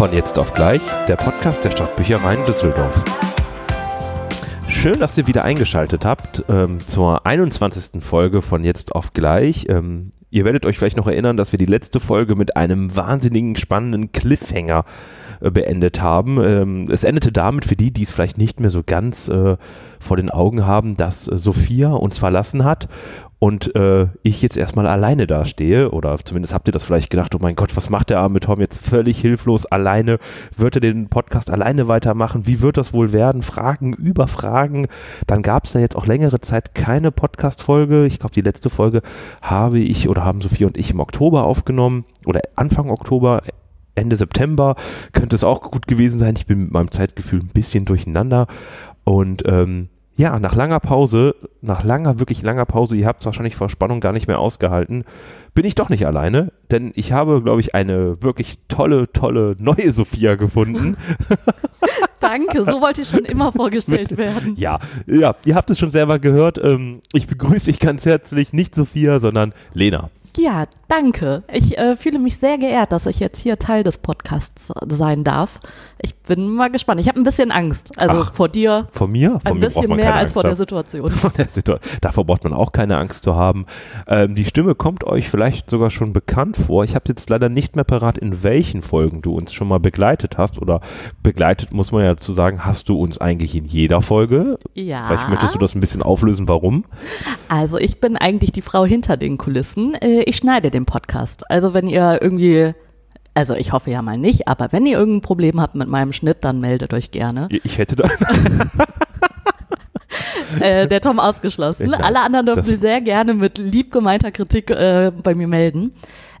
Von jetzt auf gleich, der Podcast der Stadtbüchereien Düsseldorf. Schön, dass ihr wieder eingeschaltet habt ähm, zur 21. Folge von jetzt auf gleich. Ähm, ihr werdet euch vielleicht noch erinnern, dass wir die letzte Folge mit einem wahnsinnigen spannenden Cliffhanger äh, beendet haben. Ähm, es endete damit für die, die es vielleicht nicht mehr so ganz äh, vor den Augen haben, dass äh, Sophia uns verlassen hat und äh, ich jetzt erstmal alleine dastehe, oder zumindest habt ihr das vielleicht gedacht, oh mein Gott, was macht der arme Tom jetzt völlig hilflos alleine? Wird er den Podcast alleine weitermachen? Wie wird das wohl werden? Fragen über Fragen. Dann gab es da jetzt auch längere Zeit keine Podcast-Folge. Ich glaube, die letzte Folge habe ich oder haben Sophie und ich im Oktober aufgenommen oder Anfang Oktober. Ende September könnte es auch gut gewesen sein. Ich bin mit meinem Zeitgefühl ein bisschen durcheinander. Und ähm, ja, nach langer Pause, nach langer, wirklich langer Pause, ihr habt es wahrscheinlich vor Spannung gar nicht mehr ausgehalten, bin ich doch nicht alleine, denn ich habe, glaube ich, eine wirklich tolle, tolle neue Sophia gefunden. Danke, so wollte ich schon immer vorgestellt werden. Ja, ja, ihr habt es schon selber gehört. Ähm, ich begrüße dich ganz herzlich, nicht Sophia, sondern Lena. Ja, danke. Ich äh, fühle mich sehr geehrt, dass ich jetzt hier Teil des Podcasts sein darf. Ich bin mal gespannt. Ich habe ein bisschen Angst. Also Ach, vor dir. Vor mir? Vor ein mir bisschen mehr als Angst vor der. Situation. Von der Situ- Davor braucht man auch keine Angst zu haben. Ähm, die Stimme kommt euch vielleicht sogar schon bekannt vor. Ich habe jetzt leider nicht mehr parat, in welchen Folgen du uns schon mal begleitet hast. Oder begleitet, muss man ja dazu sagen, hast du uns eigentlich in jeder Folge. Ja. Vielleicht möchtest du das ein bisschen auflösen, warum? Also ich bin eigentlich die Frau hinter den Kulissen. Äh, Ich schneide den Podcast. Also wenn ihr irgendwie, also ich hoffe ja mal nicht, aber wenn ihr irgendein Problem habt mit meinem Schnitt, dann meldet euch gerne. Ich hätte da. Äh, der Tom ausgeschlossen. Alle anderen dürfen sich sehr gerne mit lieb gemeinter Kritik äh, bei mir melden.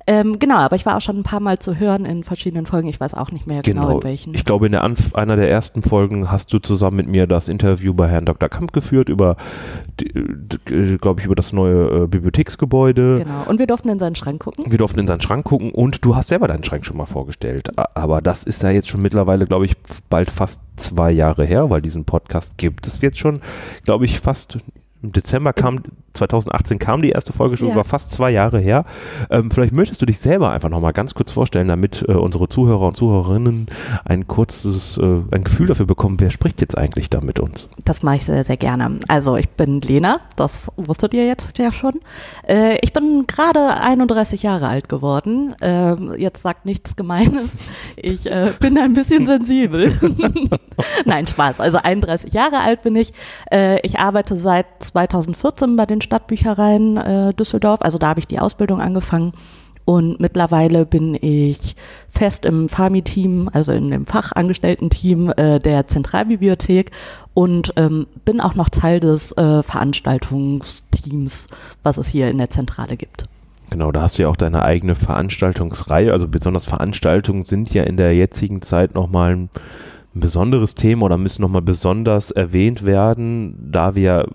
Ähm, genau, aber ich war auch schon ein paar Mal zu hören in verschiedenen Folgen. Ich weiß auch nicht mehr genau, in welchen. Ich glaube, in Anf einer der ersten Folgen hast du zusammen mit mir das Interview bei Herrn Dr. Kamp geführt über, glaube ich, über das neue äh, Bibliotheksgebäude. genau. Und wir durften in seinen Schrank gucken. Wir durften in seinen Schrank gucken und du hast selber deinen Schrank schon mal vorgestellt. Aber das ist ja jetzt schon mittlerweile, glaube ich, bald fast zwei Jahre her, weil diesen Podcast gibt es jetzt schon, glaube ich, fast im Dezember kam, 2018 kam die erste Folge schon, Ja. über fast zwei Jahre her. Ähm, vielleicht möchtest du dich selber einfach nochmal ganz kurz vorstellen, damit äh, unsere Zuhörer und Zuhörerinnen ein kurzes, äh, ein Gefühl dafür bekommen, wer spricht jetzt eigentlich da mit uns? Das mache ich sehr, sehr gerne. Also ich bin Lena, das wusstet ihr jetzt ja schon. Äh, ich bin gerade 31 Jahre alt geworden. Ähm, jetzt sagt nichts Gemeines. Ich äh, bin ein bisschen sensibel. Nein, Spaß. Also 31 Jahre alt bin ich. Äh, ich arbeite seit 2014 bei den Stadtbüchereien äh, Düsseldorf. Also da habe ich die Ausbildung angefangen. Und mittlerweile bin ich fest im FAMI-Team, also in dem Fachangestellten-Team äh, der Zentralbibliothek und ähm, bin auch noch Teil des äh, Veranstaltungsteams, was es hier in der Zentrale gibt. Genau, da hast du ja auch deine eigene Veranstaltungsreihe. Also besonders Veranstaltungen sind ja in der jetzigen Zeit nochmal ein, ein besonderes Thema oder müssen nochmal besonders erwähnt werden, da wir,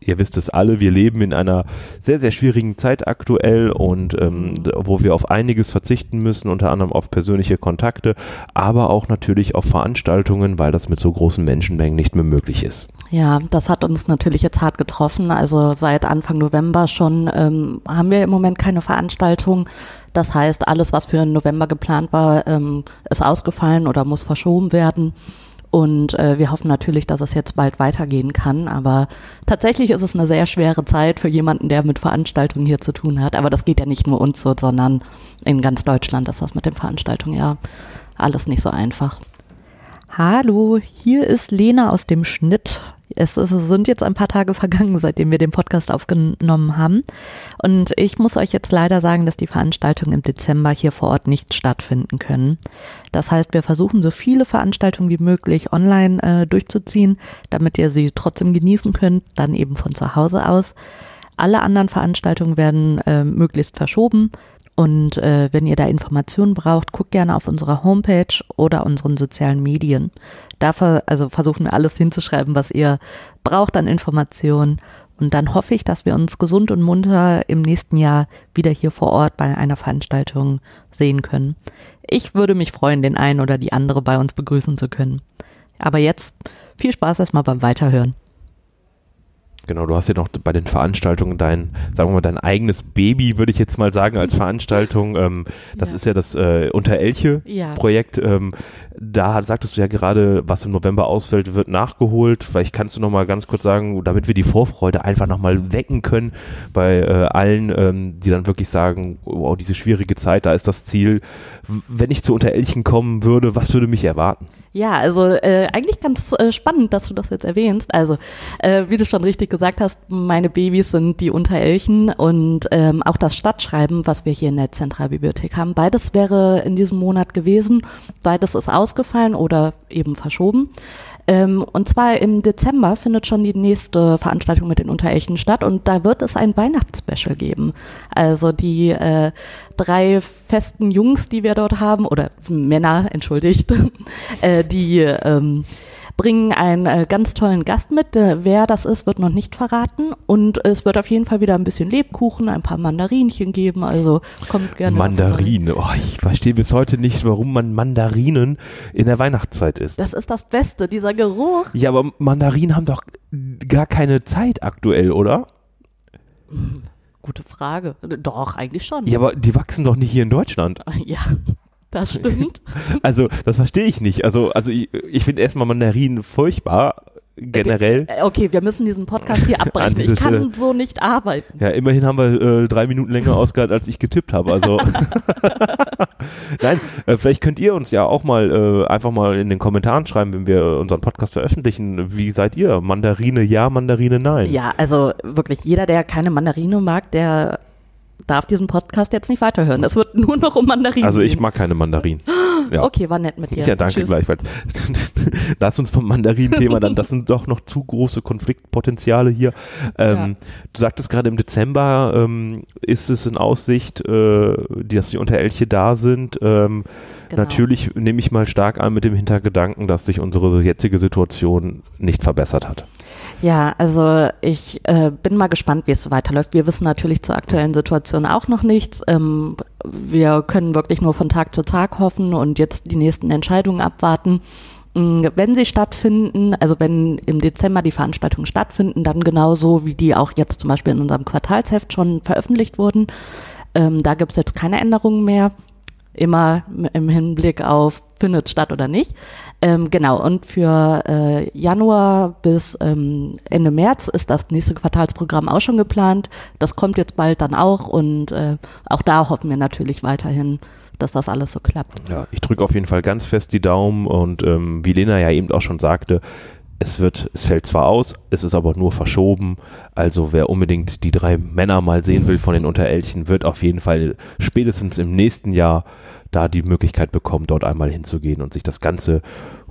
ihr wisst es alle, wir leben in einer sehr, sehr schwierigen Zeit aktuell und ähm, d- wo wir auf einiges verzichten müssen, unter anderem auf persönliche Kontakte, aber auch natürlich auf Veranstaltungen, weil das mit so großen Menschenmengen nicht mehr möglich ist. Ja, das hat uns natürlich jetzt hart getroffen. Also seit Anfang November schon ähm, haben wir im Moment keine Veranstaltung. Das heißt, alles, was für November geplant war, ähm, ist ausgefallen oder muss verschoben werden. Und äh, wir hoffen natürlich, dass es jetzt bald weitergehen kann. Aber tatsächlich ist es eine sehr schwere Zeit für jemanden, der mit Veranstaltungen hier zu tun hat. Aber das geht ja nicht nur uns so, sondern in ganz Deutschland ist das mit den Veranstaltungen ja alles nicht so einfach. Hallo, hier ist Lena aus dem Schnitt. Es ist- sind jetzt ein paar Tage vergangen, seitdem wir den Podcast aufgenommen haben. Und ich muss euch jetzt leider sagen, dass die Veranstaltungen im Dezember hier vor Ort nicht stattfinden können. Das heißt, wir versuchen so viele Veranstaltungen wie möglich online äh, durchzuziehen, damit ihr sie trotzdem genießen könnt, dann eben von zu Hause aus. Alle anderen Veranstaltungen werden äh, möglichst verschoben. Und äh, wenn ihr da Informationen braucht, guckt gerne auf unserer Homepage oder unseren sozialen Medien. Dafür also versuchen wir alles hinzuschreiben, was ihr braucht an Informationen. Und dann hoffe ich, dass wir uns gesund und munter im nächsten Jahr wieder hier vor Ort bei einer Veranstaltung sehen können. Ich würde mich freuen, den einen oder die andere bei uns begrüßen zu können. Aber jetzt viel Spaß erstmal beim Weiterhören. Genau, du hast ja noch bei den Veranstaltungen dein, sagen wir mal, dein eigenes Baby, würde ich jetzt mal sagen, als Veranstaltung. Ähm, das Ja. ist ja das äh, Unterelche-Projekt. Ja. Ähm, da sagtest du ja gerade, was im November ausfällt, wird nachgeholt. Vielleicht kannst du noch mal ganz kurz sagen, damit wir die Vorfreude einfach noch mal wecken können bei äh, allen, ähm, die dann wirklich sagen, wow, diese schwierige Zeit, da ist das Ziel. Wenn ich zu Unterelchen kommen würde, was würde mich erwarten? Ja, also äh, eigentlich ganz äh, spannend, dass du das jetzt erwähnst. Also, äh, wie du schon richtig gesagt hast, meine Babys sind die Unterelchen und ähm, auch das Stadtschreiben, was wir hier in der Zentralbibliothek haben. Beides wäre in diesem Monat gewesen. Beides ist ausgefallen oder eben verschoben. Ähm, und zwar im Dezember findet schon die nächste Veranstaltung mit den Unterelchen statt und da wird es ein Weihnachtsspecial geben. Also die äh, drei festen Jungs, die wir dort haben, oder Männer, entschuldigt, äh, die ähm, bringen einen äh, ganz tollen Gast mit. Äh, wer das ist, wird noch nicht verraten. Und es wird auf jeden Fall wieder ein bisschen Lebkuchen, ein paar Mandarinchen geben. Also kommt gerne. Mandarine. Oh, ich verstehe bis heute nicht, warum man Mandarinen in der Weihnachtszeit isst. Das ist das Beste, dieser Geruch. Ja, aber Mandarinen haben doch gar keine Zeit aktuell, oder? Gute Frage. Doch, eigentlich schon. Ja, aber die wachsen doch nicht hier in Deutschland. Ja, das stimmt. Also, das verstehe ich nicht. Also, also ich, ich finde erstmal Mandarinen furchtbar, generell. Äh, Okay, wir müssen diesen Podcast hier abbrechen. Ich kann Stelle. so nicht arbeiten. Ja, immerhin haben wir äh, drei Minuten länger ausgehalten, als ich getippt habe. Also, nein, äh, vielleicht könnt ihr uns ja auch mal äh, einfach mal in den Kommentaren schreiben, wenn wir unseren Podcast veröffentlichen. Wie seid ihr? Mandarine ja, Mandarine nein. Ja, also wirklich jeder, der keine Mandarine mag, der darf diesen Podcast jetzt nicht weiterhören. Es wird nur noch um Mandarinen Also ich mag keine Mandarinen. Ja. Okay, war nett mit dir. Ja, danke Tschüss. gleichfalls. Lass uns vom Mandarin-Thema dann, das sind doch noch zu große Konfliktpotenziale hier. Ähm, Du sagtest gerade im Dezember ähm, ist es in Aussicht, äh, dass die Unterelche da sind. Ähm, Genau. Natürlich nehme ich mal stark an mit dem Hintergedanken, dass sich unsere jetzige Situation nicht verbessert hat. Ja, also ich äh, bin mal gespannt, wie es so weiterläuft. Wir wissen natürlich zur aktuellen Situation auch noch nichts. Ähm, wir können wirklich nur von Tag zu Tag hoffen und jetzt die nächsten Entscheidungen abwarten. Mm, Wenn sie stattfinden, also wenn im Dezember die Veranstaltungen stattfinden, dann genauso wie die auch jetzt zum Beispiel in unserem Quartalsheft schon veröffentlicht wurden. Ähm, da gibt es jetzt keine Änderungen mehr. Immer im Hinblick auf, findet es statt oder nicht. Ähm, genau, und für äh, Januar bis ähm, Ende März ist das nächste Quartalsprogramm auch schon geplant. Das kommt jetzt bald dann auch und äh, auch da hoffen wir natürlich weiterhin, dass das alles so klappt. Ja, ich drücke auf jeden Fall ganz fest die Daumen und ähm, wie Lena ja eben auch schon sagte, es wird, es fällt zwar aus, es ist aber nur verschoben. Also wer unbedingt die drei Männer mal sehen will von den Unterelchen, wird auf jeden Fall spätestens im nächsten Jahr da die Möglichkeit bekommen, dort einmal hinzugehen und sich das ganze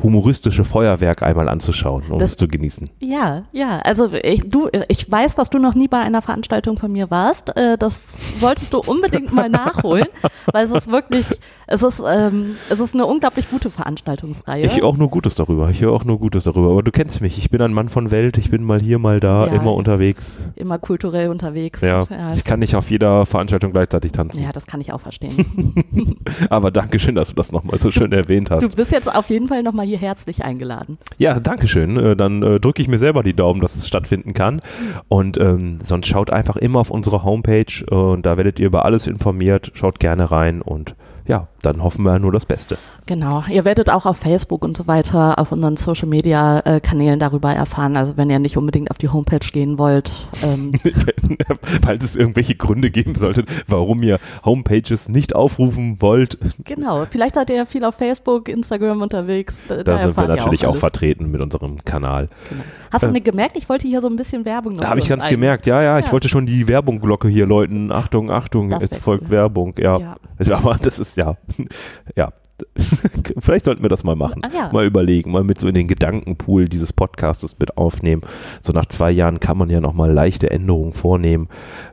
humoristische Feuerwerk einmal anzuschauen und Das- es zu genießen. Ja, ja, also ich, du, ich weiß, dass du noch nie bei einer Veranstaltung von mir warst. Äh, das solltest du unbedingt mal nachholen, weil es ist wirklich, es ist, ähm, es ist eine unglaublich gute Veranstaltungsreihe. Ich höre auch nur Gutes darüber. Ich höre auch nur Gutes darüber. Aber du kennst mich. Ich bin ein Mann von Welt. Ich bin mal hier, mal da, Ja. immer unterwegs. Immer kulturell unterwegs. Ja, ja, ich kann nicht auf jeder Veranstaltung gleichzeitig tanzen. ja, das kann ich auch verstehen. Aber danke schön, dass du das nochmal so schön erwähnt hast. Du bist jetzt auf jeden Fall nochmal hier herzlich eingeladen. Ja, danke schön. Äh, Dann äh, drücke ich mir selber die Daumen, dass es stattfinden kann. Und ähm, sonst schaut einfach immer auf unsere Homepage äh, und da werdet ihr über alles informiert. Schaut gerne rein und ja, dann hoffen wir nur das Beste. Genau. Ihr werdet auch auf Facebook und so weiter auf unseren Social Media äh, Kanälen darüber erfahren. Also wenn ihr nicht unbedingt auf die Homepage gehen wollt, ähm, Falls es irgendwelche Gründe geben sollte, warum ihr Homepages nicht aufrufen wollt, genau. Vielleicht seid ihr ja viel auf Facebook, Instagram unterwegs. Da, da sind wir natürlich auch, alles. vertreten mit unserem Kanal. Genau. Hast du Äh, nicht gemerkt? Ich wollte hier so ein bisschen Werbung noch Da habe ich ganz ein- gemerkt, ja, ja, ich Ja. wollte schon die Werbungglocke hier läuten. Achtung, Achtung, Das es folgt cool. Werbung. Ja. Ja. Aber das ist ja, ja. Vielleicht sollten wir das mal machen. Ah, ja. Mal überlegen, mal mit so in den Gedankenpool dieses Podcastes mit aufnehmen. So nach zwei Jahren kann man ja nochmal leichte Änderungen vornehmen.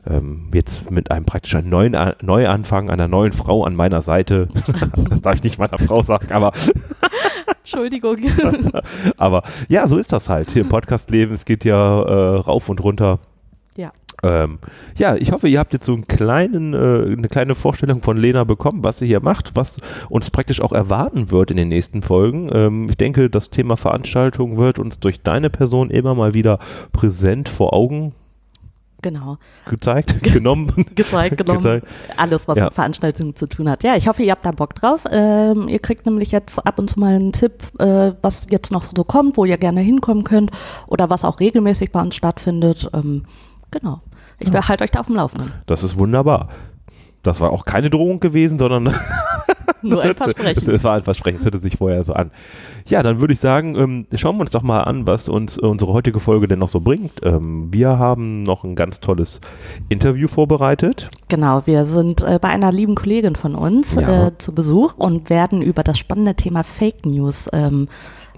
Ähm, jetzt mit einem praktisch einen neuen A- Neuanfang einer neuen Frau an meiner Seite. das darf ich nicht meiner Frau sagen, aber Entschuldigung. aber ja, so ist das halt. Hier im Podcastleben, es geht ja äh, rauf und runter. Ja. Ähm, ja, ich hoffe, ihr habt jetzt so einen kleinen, äh, eine kleine Vorstellung von Lena bekommen, was sie hier macht, was uns praktisch auch erwarten wird in den nächsten Folgen. Ähm, ich denke, das Thema Veranstaltung wird uns durch deine Person immer mal wieder präsent vor Augen Genau. gezeigt, genommen. Gezeigt, genommen. Gezeigt. Alles, was Ja. mit Veranstaltungen zu tun hat. Ja, ich hoffe, ihr habt da Bock drauf. Ähm, ihr kriegt nämlich jetzt ab und zu mal einen Tipp, äh, was jetzt noch so kommt, wo ihr gerne hinkommen könnt oder was auch regelmäßig bei uns stattfindet. Ähm, genau. Ich Ja. halte euch da auf dem Laufenden. Das ist wunderbar. Das war auch keine Drohung gewesen, sondern Nur ein Versprechen. Das war ein Versprechen, das hörte sich vorher so an. Ja, dann würde ich sagen, ähm, schauen wir uns doch mal an, was uns äh, unsere heutige Folge denn noch so bringt. Ähm, wir haben noch ein ganz tolles Interview vorbereitet. Genau, wir sind äh, bei einer lieben Kollegin von uns Ja. äh, zu Besuch und werden über das spannende Thema Fake News ähm,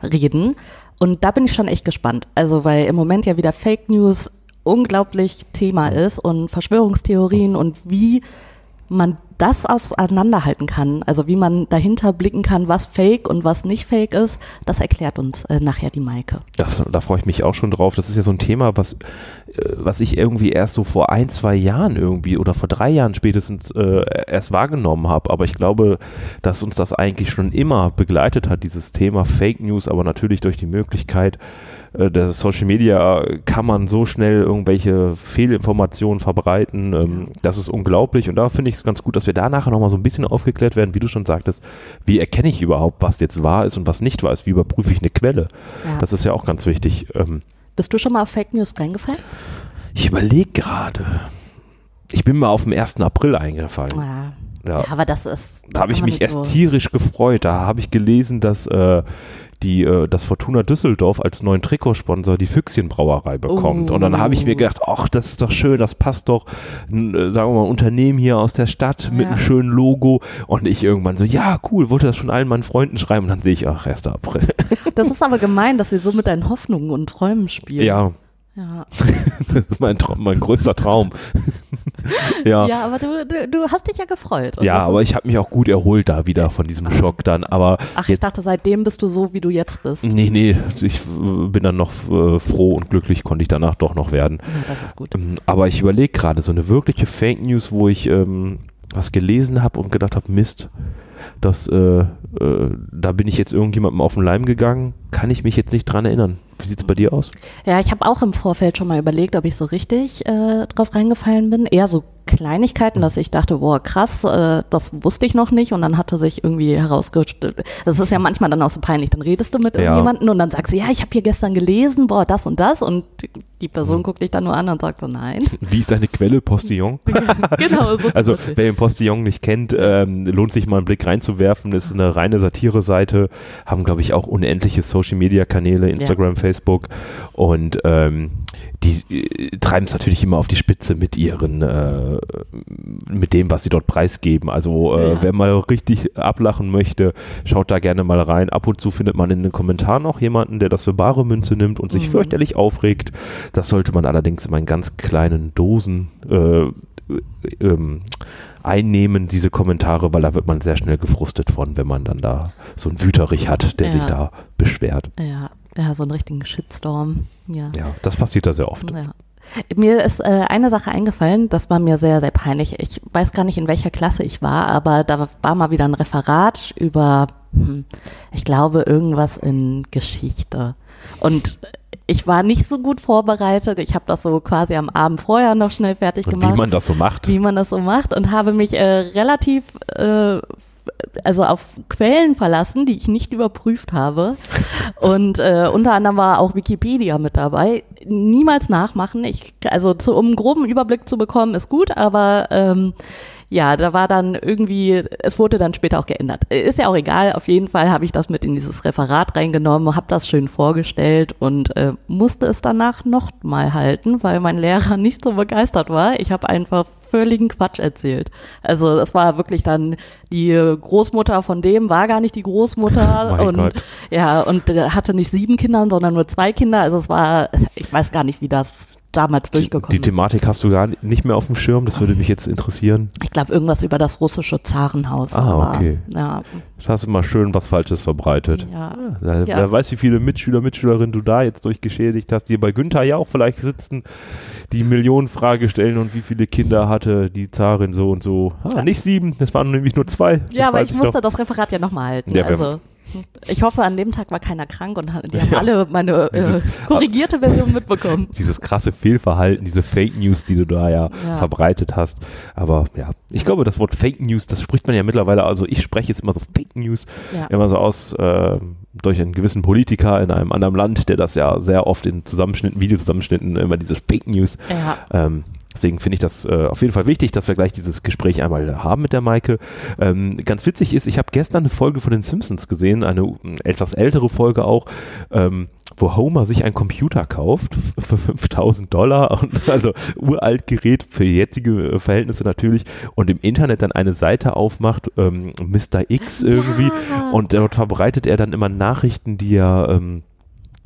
reden. Und da bin ich schon echt gespannt. Also, weil im Moment ja wieder Fake News unglaublich Thema ist und Verschwörungstheorien und wie man das auseinanderhalten kann, also wie man dahinter blicken kann, was fake und was nicht fake ist, das erklärt uns äh, nachher die Maike. Das, da freue ich mich auch schon drauf. Das ist ja so ein Thema, was, äh, was ich irgendwie erst so vor ein, zwei Jahren irgendwie oder vor drei Jahren spätestens äh, erst wahrgenommen habe. Aber ich glaube, dass uns das eigentlich schon immer begleitet hat, dieses Thema Fake News, aber natürlich durch die Möglichkeit äh, der Social Media kann man so schnell irgendwelche Fehlinformationen verbreiten. Ähm, das ist unglaublich und da finde ich es ganz gut, dass wir da nachher nochmal so ein bisschen aufgeklärt werden, wie du schon sagtest, wie erkenne ich überhaupt, was jetzt wahr ist und was nicht wahr ist, wie überprüfe ich eine Quelle. Ja. Das ist ja auch ganz wichtig. Ähm, Bist du schon mal auf Fake News reingefallen? ich überlege gerade. Ich bin mal auf den 1. April eingefallen. Ja. Ja. Ja, aber das ist. Da habe ich mich erst so- tierisch gefreut. Da habe ich gelesen, dass äh, die, äh, das Fortuna Düsseldorf als neuen Trikotsponsor die Füchschenbrauerei bekommt. Und dann habe ich mir Oh. gedacht, ach, das ist doch schön, das passt doch, n, äh, sagen wir mal, ein Unternehmen hier aus der Stadt mit Ja. einem schönen Logo. Und ich irgendwann so, ja, cool, wollte das schon allen meinen Freunden schreiben. Und dann sehe ich, ach, 1. April. Das ist aber gemein, dass sie so mit deinen Hoffnungen und Träumen spielen. ja, Ja, das ist mein, Traum, mein größter Traum. Ja. ja aber du, du, du hast dich ja gefreut. Ja, aber ich habe mich auch gut erholt da wieder von diesem Schock dann. Aber Ach, ich dachte, seitdem bist du so, wie du jetzt bist. nee, nee, ich äh, bin dann noch äh, froh und glücklich, konnte ich danach doch noch werden. Ja, das ist gut. Ähm, Aber ich überlege gerade, so eine wirkliche Fake News, wo ich ähm, was gelesen habe und gedacht habe, Mist, das, äh, äh, da bin ich jetzt irgendjemandem auf den Leim gegangen, kann ich mich jetzt nicht dran erinnern. Wie sieht's bei dir aus? Ja, ich habe auch im Vorfeld schon mal überlegt, ob ich so richtig äh, drauf reingefallen bin. Eher so Kleinigkeiten, dass ich dachte, boah, krass, äh, das wusste ich noch nicht. Und dann hatte sich irgendwie herausgestellt, das ist ja manchmal dann auch so peinlich. Dann redest du mit Ja. irgendjemandem und dann sagst du, ja, ich habe hier gestern gelesen, boah, das und das. Und die Mhm. Person guckt dich dann nur an und sagt so, nein. Wie ist deine Quelle, Postillon? genau, so Also, wer den Postillon nicht kennt, ähm, lohnt sich mal einen Blick reinzuwerfen. Ist eine reine Satire-Seite, haben, glaube ich, auch unendliche Social-Media-Kanäle, Instagram, Facebook. Und ähm, die äh, treiben es natürlich immer auf die Spitze mit ihren, äh, mit dem, was sie dort preisgeben. Also, äh, Ja. wer mal richtig ablachen möchte, schaut da gerne mal rein. Ab und zu findet man in den Kommentaren auch jemanden, der das für bare Münze nimmt und sich Mhm. fürchterlich aufregt. Das sollte man allerdings immer in ganz kleinen Dosen äh, ähm, einnehmen, diese Kommentare, weil da wird man sehr schnell gefrustet von, wenn man dann da so einen Wüterich hat, der Ja. sich da beschwert. Ja, ja, so einen richtigen Shitstorm. Ja. Ja, das passiert da sehr oft. Ja. Mir ist äh, eine Sache eingefallen, das war mir sehr, sehr peinlich. Ich weiß gar nicht, in welcher Klasse ich war, aber da war mal wieder ein Referat über, hm, ich glaube, irgendwas in Geschichte. Und ich war nicht so gut vorbereitet. Ich habe das so quasi am Abend vorher noch schnell fertig gemacht wie man das so macht. wie man das so macht und habe mich äh, relativ äh, also auf Quellen verlassen, die ich nicht überprüft habe. Und äh, unter anderem war auch Wikipedia mit dabei. Niemals nachmachen. Ich, also zu, um einen groben Überblick zu bekommen, ist gut, aber ähm, ja, da war dann irgendwie, es wurde dann später auch geändert. Ist ja auch egal, auf jeden Fall habe ich das mit in dieses Referat reingenommen, habe das schön vorgestellt und äh, musste es danach noch mal halten, weil mein Lehrer nicht so begeistert war. Ich habe einfach völligen Quatsch erzählt. Also es war wirklich dann die Großmutter von dem war gar nicht die Großmutter Mein und Gott. ja und hatte nicht sieben Kinder, sondern nur zwei Kinder. Also es war, ich weiß gar nicht, wie das damals durchgekommen Die Thematik hast du gar nicht mehr auf dem Schirm, das würde mich jetzt interessieren. Ich glaube, irgendwas über das russische Zarenhaus. Ah, aber, okay. Ja, Da hast du mal schön was Falsches verbreitet. ja. Wer, Ja. wer weiß, wie viele Mitschüler, Mitschülerinnen du da jetzt durchgeschädigt hast, die bei Günther ja auch vielleicht sitzen, die Millionenfrage stellen und wie viele Kinder hatte die Zarin so und so. Ah, nicht sieben, das waren nämlich nur zwei. Das Ja, aber weiß ich musste doch. das Referat ja nochmal halten. Ja, also, ich hoffe, an dem Tag war keiner krank und die haben Ja. alle meine äh, korrigierte Version mitbekommen. Dieses krasse Fehlverhalten, diese Fake News, die du da ja, Ja. verbreitet hast. Aber ja, ich glaube, das Wort Fake News, das spricht man ja mittlerweile, also ich spreche es immer so Fake News, Ja. immer so aus äh, durch einen gewissen Politiker in einem anderen Land, der das ja sehr oft in Zusammenschnitten, Videozusammenschnitten immer dieses Fake News Ja. Ähm, deswegen finde ich das äh, auf jeden Fall wichtig, dass wir gleich dieses Gespräch einmal haben mit der Maike. Ähm, ganz witzig ist, ich habe gestern eine Folge von den Simpsons gesehen, eine etwas ältere Folge auch, ähm, wo Homer sich einen Computer kauft für 5000 Dollar, und also uralt Gerät für jetzige äh, Verhältnisse natürlich und im Internet dann eine Seite aufmacht, ähm, Mr. X irgendwie Ja. und dort verbreitet er dann immer Nachrichten, die er ähm,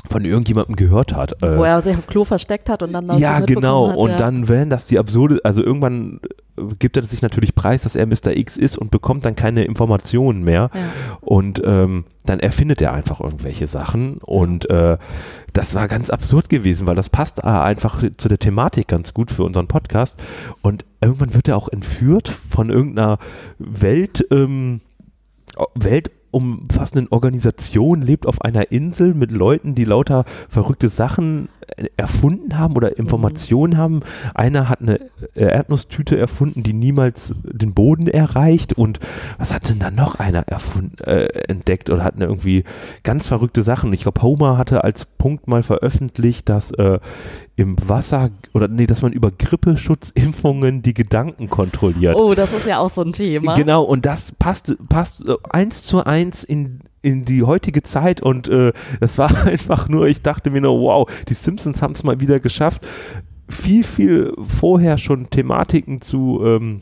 von irgendjemandem gehört hat. Äh, Wo er sich auf Klo versteckt hat und dann das ja, so genau. Hat, und ja. dann werden das die absurde, also irgendwann äh, gibt er sich natürlich preis, dass er Mr. X ist und bekommt dann keine Informationen mehr. Ja. Und ähm, dann erfindet er einfach irgendwelche Sachen. Und äh, das war ganz absurd gewesen, weil das passt äh, einfach zu der Thematik ganz gut für unseren Podcast. Und irgendwann wird er auch entführt von irgendeiner Welt, ähm, weltumfassenden Organisation, lebt auf einer Insel mit Leuten, die lauter verrückte Sachen erfunden haben oder Informationen haben. Einer hat eine äh, Erdnusstüte erfunden, die niemals den Boden erreicht. Und was hat denn da noch einer erfunden, äh, entdeckt oder hatten irgendwie ganz verrückte Sachen? Ich glaube, Homer hatte als Punkt mal veröffentlicht, dass äh, im Wasser oder nee, dass man über Grippeschutzimpfungen die Gedanken kontrolliert. Oh, das ist ja auch so ein Thema. Genau, und das passt, passt eins zu eins in, in die heutige Zeit und äh, das war einfach nur, ich dachte mir nur, wow, die Simpsons haben es mal wieder geschafft, viel, viel vorher schon Thematiken zu ähm,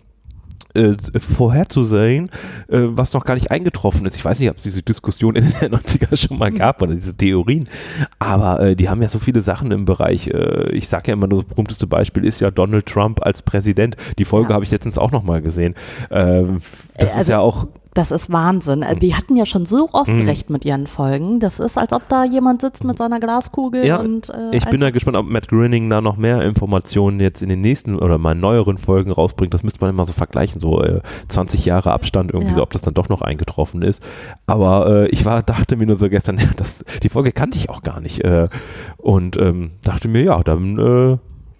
äh, vorherzusehen, äh, was noch gar nicht eingetroffen ist. Ich weiß nicht, ob es diese Diskussion in den 90er schon mal gab oder diese Theorien, aber äh, die haben ja so viele Sachen im Bereich. Äh, ich sage ja immer, das berühmteste Beispiel ist ja Donald Trump als Präsident. Die Folge Ja. habe ich letztens auch noch mal gesehen. Ähm, das Äh, ist also ja auch Das ist Wahnsinn. Äh, Die hatten ja schon so oft Mhm. recht mit ihren Folgen. Das ist, als ob da jemand sitzt mit seiner Glaskugel Ja, und äh, Ich bin da gespannt, ob Matt Groening da noch mehr Informationen jetzt in den nächsten oder mal neueren Folgen rausbringt. Das müsste man immer so vergleichen, so äh, 20 Jahre Abstand irgendwie Ja. so, ob das dann doch noch eingetroffen ist. Aber äh, ich war, dachte mir nur so gestern, ja, das, die Folge kannte ich auch gar nicht. Äh, und ähm, dachte mir, ja, dann äh,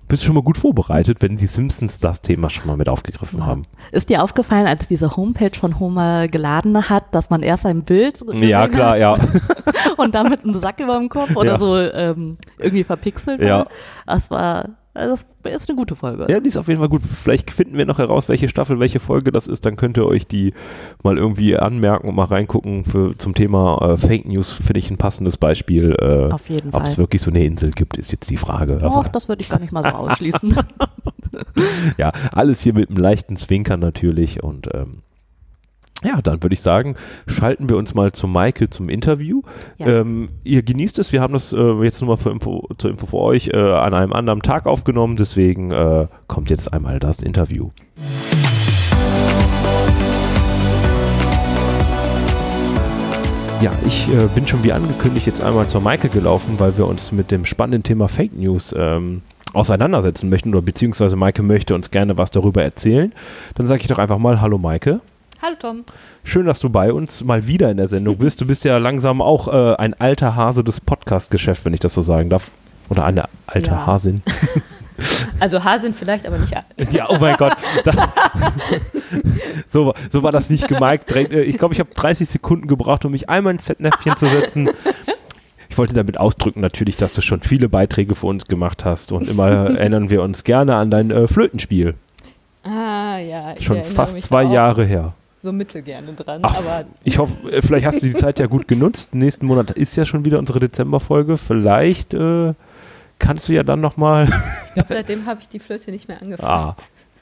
bist du schon mal gut vorbereitet, wenn die Simpsons das Thema schon mal mit aufgegriffen haben. Ist dir aufgefallen, als diese Homepage von Homer geladen hat, dass man erst ein Bild Ja, klar, ja. und dann mit einem Sack über dem Kopf oder Ja. so ähm, irgendwie verpixelt Ja. war? Das war, das ist eine gute Folge. Ja, die ist auf jeden Fall gut. Vielleicht finden wir noch heraus, welche Staffel, welche Folge das ist. Dann könnt ihr euch die mal irgendwie anmerken und mal reingucken. Für, zum Thema äh, Fake News finde ich ein passendes Beispiel. Äh, Auf jeden Ob Fall. es wirklich so eine Insel gibt, ist jetzt die Frage. Och, das würde ich gar nicht mal so ausschließen. ja, alles hier mit einem leichten Zwinkern natürlich. Und ähm, ja, dann würde ich sagen, schalten wir uns mal zu Maike zum Interview. Ja. Ähm, ihr genießt es. Wir haben das äh, jetzt nur mal für Info, zur Info für euch äh, an einem anderen Tag aufgenommen. Deswegen äh, kommt jetzt einmal das Interview. Ja, ich äh, bin schon wie angekündigt jetzt einmal zur Maike gelaufen, weil wir uns mit dem spannenden Thema Fake News ähm, auseinandersetzen möchten oder beziehungsweise Maike möchte uns gerne was darüber erzählen. Dann sage ich doch einfach mal Hallo Maike. Hallo Tom. Schön, dass du bei uns mal wieder in der Sendung bist. Du bist ja langsam auch äh, ein alter Hase des Podcast-Geschäfts, wenn ich das so sagen darf. Oder eine alte Ja. Hasin. Also Hasen vielleicht, aber nicht alt. Ja, oh mein Gott. Da, so, so war das nicht gemeint. Äh, Ich glaube, ich habe 30 Sekunden gebraucht, um mich einmal ins Fettnäpfchen zu setzen. Ich wollte damit ausdrücken natürlich, dass du schon viele Beiträge für uns gemacht hast und immer erinnern wir uns gerne an dein äh, Flötenspiel. Ah ja. ich Schon fast zwei Jahre her. So mittelgerne dran. Ach, aber Ich hoffe, äh, vielleicht hast du die Zeit ja gut genutzt. Nächsten Monat ist ja schon wieder unsere Dezemberfolge. Vielleicht äh, kannst du ja dann nochmal. ich glaube, seitdem habe ich die Flöte nicht mehr angefasst. Ah,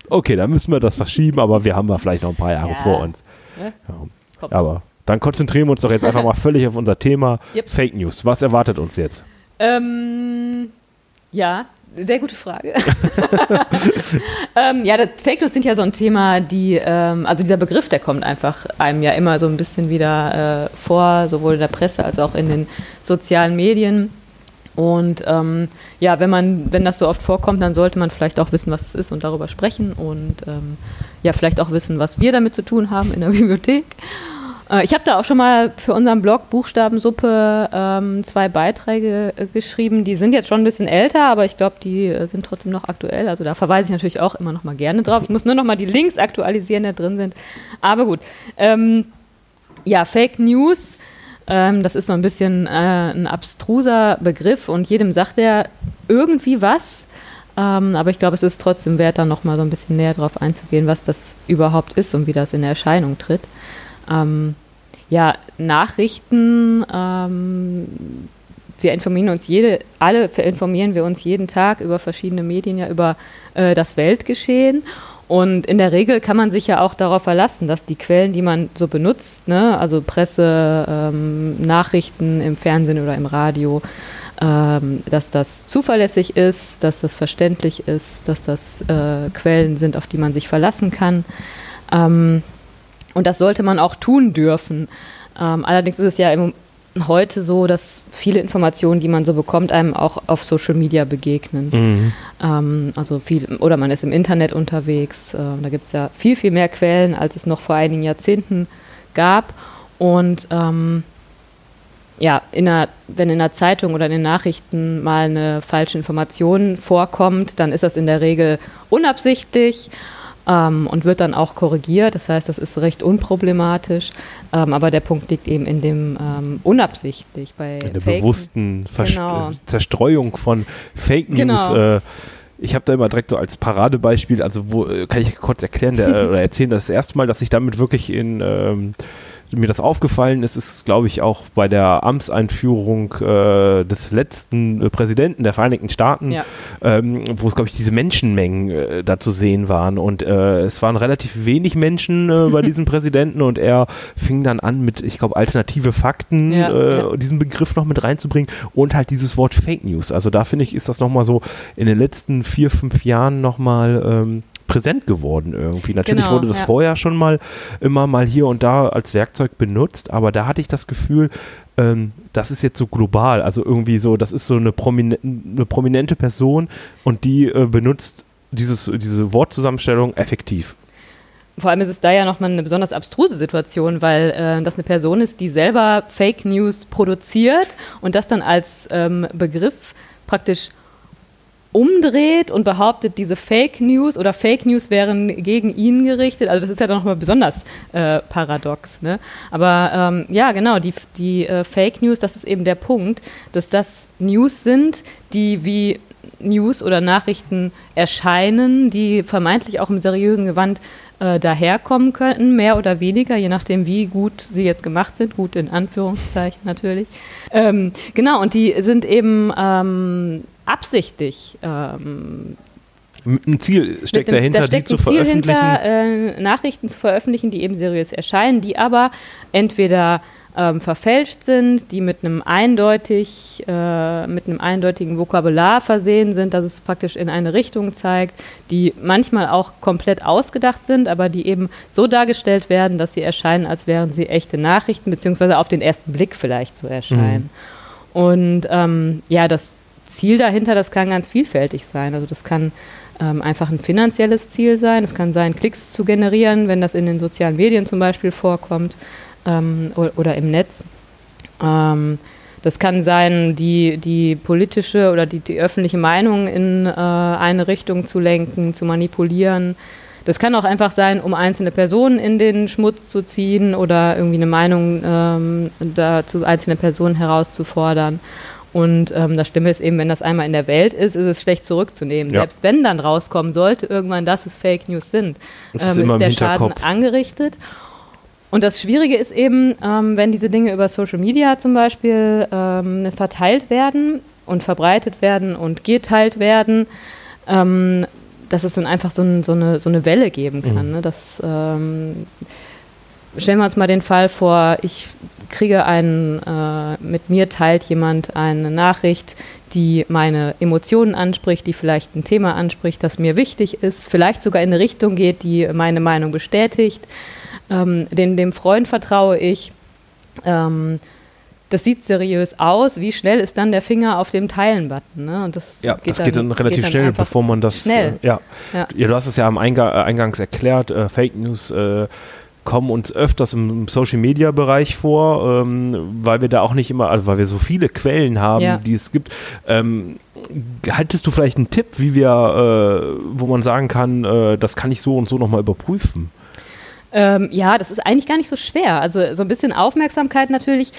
okay, dann müssen wir das verschieben, aber wir haben ja vielleicht noch ein paar Jahre Ja. vor uns. Ne? Ja. Aber dann konzentrieren wir uns doch jetzt einfach mal völlig auf unser Thema Yep. Fake News. Was erwartet uns jetzt? Ähm, ja, Sehr gute Frage. ähm, ja, Fake News sind ja so ein Thema, die, ähm, also dieser Begriff, der kommt einfach einem ja immer so ein bisschen wieder äh, vor, sowohl in der Presse als auch in den sozialen Medien. Und ähm, ja, wenn man, wenn das so oft vorkommt, dann sollte man vielleicht auch wissen, was es ist und darüber sprechen und ähm, ja, vielleicht auch wissen, was wir damit zu tun haben in der Bibliothek. Äh, ich habe da auch schon mal für unseren Blog Buchstabensuppe ähm, zwei Beiträge äh, geschrieben. Die sind jetzt schon ein bisschen älter, aber ich glaube, die äh, sind trotzdem noch aktuell. Also da verweise ich natürlich auch immer noch mal gerne drauf. Ich muss nur noch mal die Links aktualisieren, die da drin sind. Aber gut. Ähm, ja, Fake News. Ähm, das ist so ein bisschen äh, ein abstruser Begriff und jedem sagt er irgendwie was. Ähm, aber ich glaube, es ist trotzdem wert, da noch mal so ein bisschen näher drauf einzugehen, was das überhaupt ist und wie das in Erscheinung tritt. Ähm, ja, Nachrichten, ähm, wir informieren uns jede, alle informieren wir uns jeden Tag über verschiedene Medien, ja über äh, das Weltgeschehen. Und in der Regel kann man sich ja auch darauf verlassen, dass die Quellen, die man so benutzt, ne, also Presse, ähm, Nachrichten im Fernsehen oder im Radio, ähm, dass das zuverlässig ist, dass das verständlich ist, dass das äh, Quellen sind, auf die man sich verlassen kann. Ähm, und das sollte man auch tun dürfen. Ähm, allerdings ist es ja im, heute so, dass viele Informationen, die man so bekommt, einem auch auf Social Media begegnen. Mhm. Ähm, also viel, oder man ist im Internet unterwegs. Äh, da gibt es ja viel, viel mehr Quellen, als es noch vor einigen Jahrzehnten gab. Und ähm, ja, in einer, wenn in der Zeitung oder in den Nachrichten mal eine falsche Information vorkommt, dann ist das in der Regel unabsichtlich ähm, und wird dann auch korrigiert. Das heißt, das ist recht unproblematisch. Ähm, aber der Punkt liegt eben in dem ähm, unabsichtlich bei in der Fake bewussten Vers genau. Zerstreuung von Fake News. Genau. Äh, ich habe da immer direkt so als Paradebeispiel, also wo äh, kann ich kurz erklären der, oder erzählen, das erste Mal, dass ich damit wirklich in ähm, mir das aufgefallen ist, ist, glaube ich, auch bei der Amtseinführung äh, des letzten äh, Präsidenten der Vereinigten Staaten, ja. ähm, wo es, glaube ich, diese Menschenmengen äh, da zu sehen waren. Und äh, es waren relativ wenig Menschen äh, bei diesem Präsidenten und er fing dann an mit, ich glaube, alternative Fakten, ja, äh, ja. diesen Begriff noch mit reinzubringen und halt dieses Wort Fake News. Also da finde ich, ist das nochmal so in den letzten vier, fünf Jahren nochmal ähm, präsent geworden irgendwie. Natürlich genau, wurde das ja. vorher schon mal immer mal hier und da als Werkzeug benutzt, aber da hatte ich das Gefühl, ähm, das ist jetzt so global, also irgendwie so, das ist so eine, promine eine prominente Person und die äh, benutzt dieses, diese Wortzusammenstellung effektiv. Vor allem ist es da ja nochmal eine besonders abstruse Situation, weil äh, das eine Person ist, die selber Fake News produziert und das dann als ähm, Begriff praktisch umdreht und behauptet, diese Fake News oder Fake News wären gegen ihn gerichtet. Also das ist ja doch nochmal besonders äh, paradox. Ne? Aber ähm, ja, genau, die, die äh, Fake News, das ist eben der Punkt, dass das News sind, die wie News oder Nachrichten erscheinen, die vermeintlich auch im seriösen Gewand äh, daherkommen könnten, mehr oder weniger, je nachdem, wie gut sie jetzt gemacht sind, gut in Anführungszeichen natürlich. Ähm, genau, und die sind eben ähm, absichtlich. Ähm, ein Ziel steckt dem, dahinter, da steckt die zu Ziel veröffentlichen. Hinter, äh, Nachrichten zu veröffentlichen, die eben seriös erscheinen, die aber entweder ähm, verfälscht sind, die mit einem eindeutig, äh, mit einem eindeutigen Vokabular versehen sind, dass es praktisch in eine Richtung zeigt, die manchmal auch komplett ausgedacht sind, aber die eben so dargestellt werden, dass sie erscheinen, als wären sie echte Nachrichten, beziehungsweise auf den ersten Blick vielleicht so erscheinen. Mhm. Und ähm, ja, das Ziel dahinter, das kann ganz vielfältig sein. Also das kann ähm, einfach ein finanzielles Ziel sein. Es kann sein, Klicks zu generieren, wenn das in den sozialen Medien zum Beispiel vorkommt ähm, oder, im Netz. Ähm, das kann sein, die, die politische oder die, die öffentliche Meinung in äh, eine Richtung zu lenken, zu manipulieren. Das kann auch einfach sein, um einzelne Personen in den Schmutz zu ziehen oder irgendwie eine Meinung ähm, da zu einzelnen Personen herauszufordern. Und ähm, das Schlimme ist eben, wenn das einmal in der Welt ist, ist es schlecht zurückzunehmen. Ja. Selbst wenn dann rauskommen sollte, irgendwann, dass es Fake News sind, ähm, ist, ist der Schaden angerichtet. Und das Schwierige ist eben, ähm, wenn diese Dinge über Social Media zum Beispiel ähm, verteilt werden und verbreitet werden und geteilt werden, ähm, dass es dann einfach so, ein, so, eine, so eine Welle geben kann. Mhm. Ne? Das, ähm, stellen wir uns mal den Fall vor, ich kriege einen, äh, mit mir teilt jemand eine Nachricht, die meine Emotionen anspricht, die vielleicht ein Thema anspricht, das mir wichtig ist, vielleicht sogar in eine Richtung geht, die meine Meinung bestätigt. Ähm, dem, dem Freund vertraue ich. Ähm, das sieht seriös aus. Wie schnell ist dann der Finger auf dem Teilen-Button? Ne? Und das ja, geht das dann, geht dann relativ geht dann schnell, bevor man das. Schnell. Äh, ja. ja. du hast es ja am Eingang, äh, Eingangs erklärt. Äh, Fake News äh, kommen uns öfters im Social Media Bereich vor, ähm, weil wir da auch nicht immer, also weil wir so viele Quellen haben, ja. die es gibt. Ähm, haltest du vielleicht einen Tipp, wie wir, äh, wo man sagen kann, äh, das kann ich so und so nochmal überprüfen? Ähm, ja, das ist eigentlich gar nicht so schwer. Also so ein bisschen Aufmerksamkeit natürlich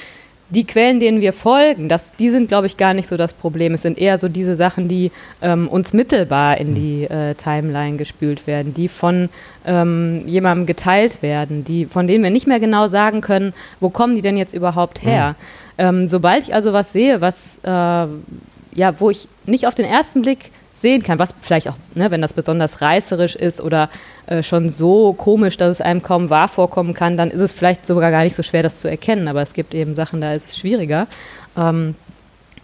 die Quellen, denen wir folgen, das, die sind, glaube ich, gar nicht so das Problem. Es sind eher so diese Sachen, die ähm, uns mittelbar in die äh, Timeline gespült werden, die von ähm, jemandem geteilt werden, die, von denen wir nicht mehr genau sagen können, wo kommen die denn jetzt überhaupt her. Mhm. Ähm, sobald ich also was sehe, was, äh, ja, wo ich nicht auf den ersten Blick sehen kann, was vielleicht auch, ne, wenn das besonders reißerisch ist oder äh, schon so komisch, dass es einem kaum wahr vorkommen kann, dann ist es vielleicht sogar gar nicht so schwer, das zu erkennen. Aber es gibt eben Sachen, da ist es schwieriger. Ähm,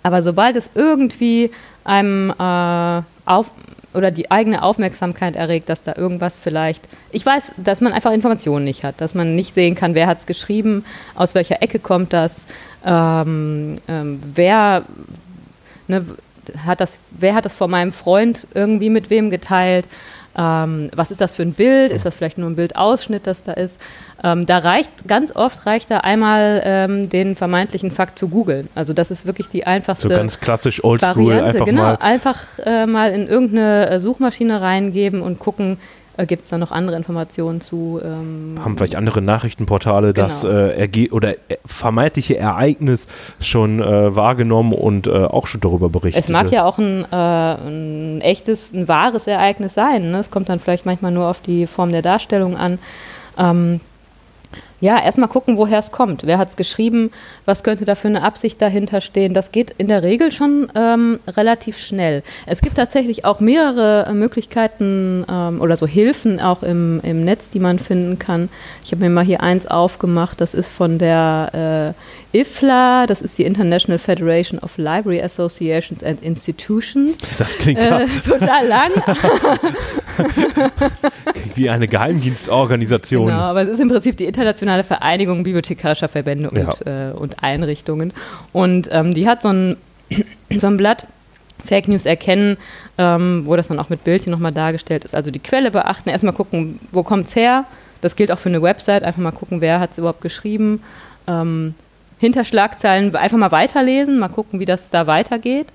aber sobald es irgendwie einem äh, auf oder die eigene Aufmerksamkeit erregt, dass da irgendwas vielleicht, ich weiß, dass man einfach Informationen nicht hat, dass man nicht sehen kann, wer hat es geschrieben, aus welcher Ecke kommt das, ähm, ähm, wer, ne, hat das, wer hat das vor meinem Freund irgendwie mit wem geteilt? Ähm, was ist das für ein Bild? Ist das vielleicht nur ein Bildausschnitt, das da ist? Ähm, da reicht, ganz oft reicht da einmal ähm, den vermeintlichen Fakt zu googeln. Also das ist wirklich die einfachste So ganz klassisch oldschool, einfach genau, mal. einfach äh, mal in irgendeine äh, Suchmaschine reingeben und gucken, äh, Gibt es da noch andere Informationen zu? Ähm, Haben vielleicht andere Nachrichtenportale genau. das äh, oder äh, vermeintliche Ereignis schon äh, wahrgenommen und äh, auch schon darüber berichtet? Es mag ja auch ein, äh, ein echtes, ein wahres Ereignis sein. Ne? Es kommt dann vielleicht manchmal nur auf die Form der Darstellung an. Ähm, ja, erstmal gucken, woher es kommt. Wer hat es geschrieben? Was könnte da für eine Absicht dahinter stehen? Das geht in der Regel schon ähm, relativ schnell. Es gibt tatsächlich auch mehrere Möglichkeiten ähm, oder so Hilfen auch im, im Netz, die man finden kann. Ich habe mir mal hier eins aufgemacht. Das ist von der äh, IFLA, das ist die International Federation of Library Associations and Institutions. Das klingt äh, total lang. Wie eine Geheimdienstorganisation. Genau, aber es ist im Prinzip die internationale Vereinigung bibliothekarischer Verbände und, ja. äh, und Einrichtungen. Und ähm, die hat so ein, so ein Blatt, Fake News erkennen, ähm, wo das dann auch mit Bildchen nochmal dargestellt ist. Also die Quelle beachten, erstmal gucken, wo kommt es her. Das gilt auch für eine Website, einfach mal gucken, wer hat es überhaupt geschrieben. Ähm, hinter Schlagzeilen einfach mal weiterlesen, mal gucken, wie das da weitergeht.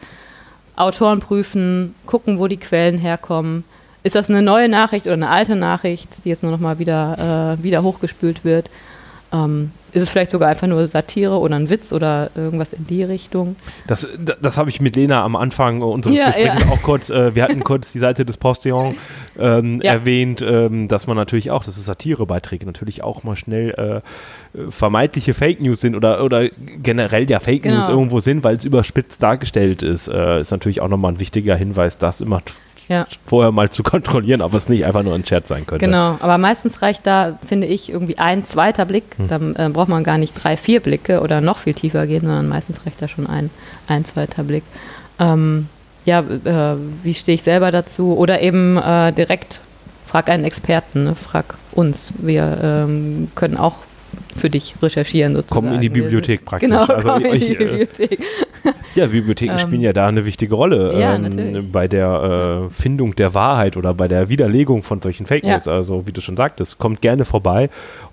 Autoren prüfen, gucken, wo die Quellen herkommen ist das eine neue Nachricht oder eine alte Nachricht, die jetzt nur noch mal wieder, äh, wieder hochgespült wird? Ähm, ist es vielleicht sogar einfach nur Satire oder ein Witz oder irgendwas in die Richtung? Das, das habe ich mit Lena am Anfang unseres ja, Gesprächs ja. auch kurz, äh, wir hatten kurz die Seite des Postillon ähm, ja. erwähnt, ähm, dass man natürlich auch, das ist Satirebeiträge, natürlich auch mal schnell äh, vermeintliche Fake News sind oder, oder generell ja Fake genau. News irgendwo sind, weil es überspitzt dargestellt ist, äh, ist natürlich auch nochmal ein wichtiger Hinweis, das immer ja. vorher mal zu kontrollieren, ob es nicht einfach nur ein Chat sein könnte. Genau, aber meistens reicht da, finde ich, irgendwie ein zweiter Blick. Hm. Dann äh, braucht man gar nicht drei, vier Blicke oder noch viel tiefer gehen, sondern meistens reicht da schon ein, ein zweiter Blick. Ähm, ja, äh, wie stehe ich selber dazu? Oder eben äh, direkt frag einen Experten, ne? frag uns. Wir ähm, können auch für dich recherchieren sozusagen. Kommen in die Bibliothek praktisch. Genau, also ich, in die äh, Bibliothek. Ja, Bibliotheken ähm, spielen ja da eine wichtige Rolle ja, ähm, bei der äh, Findung der Wahrheit oder bei der Widerlegung von solchen Fake News. Ja. Also wie du schon sagtest, kommt gerne vorbei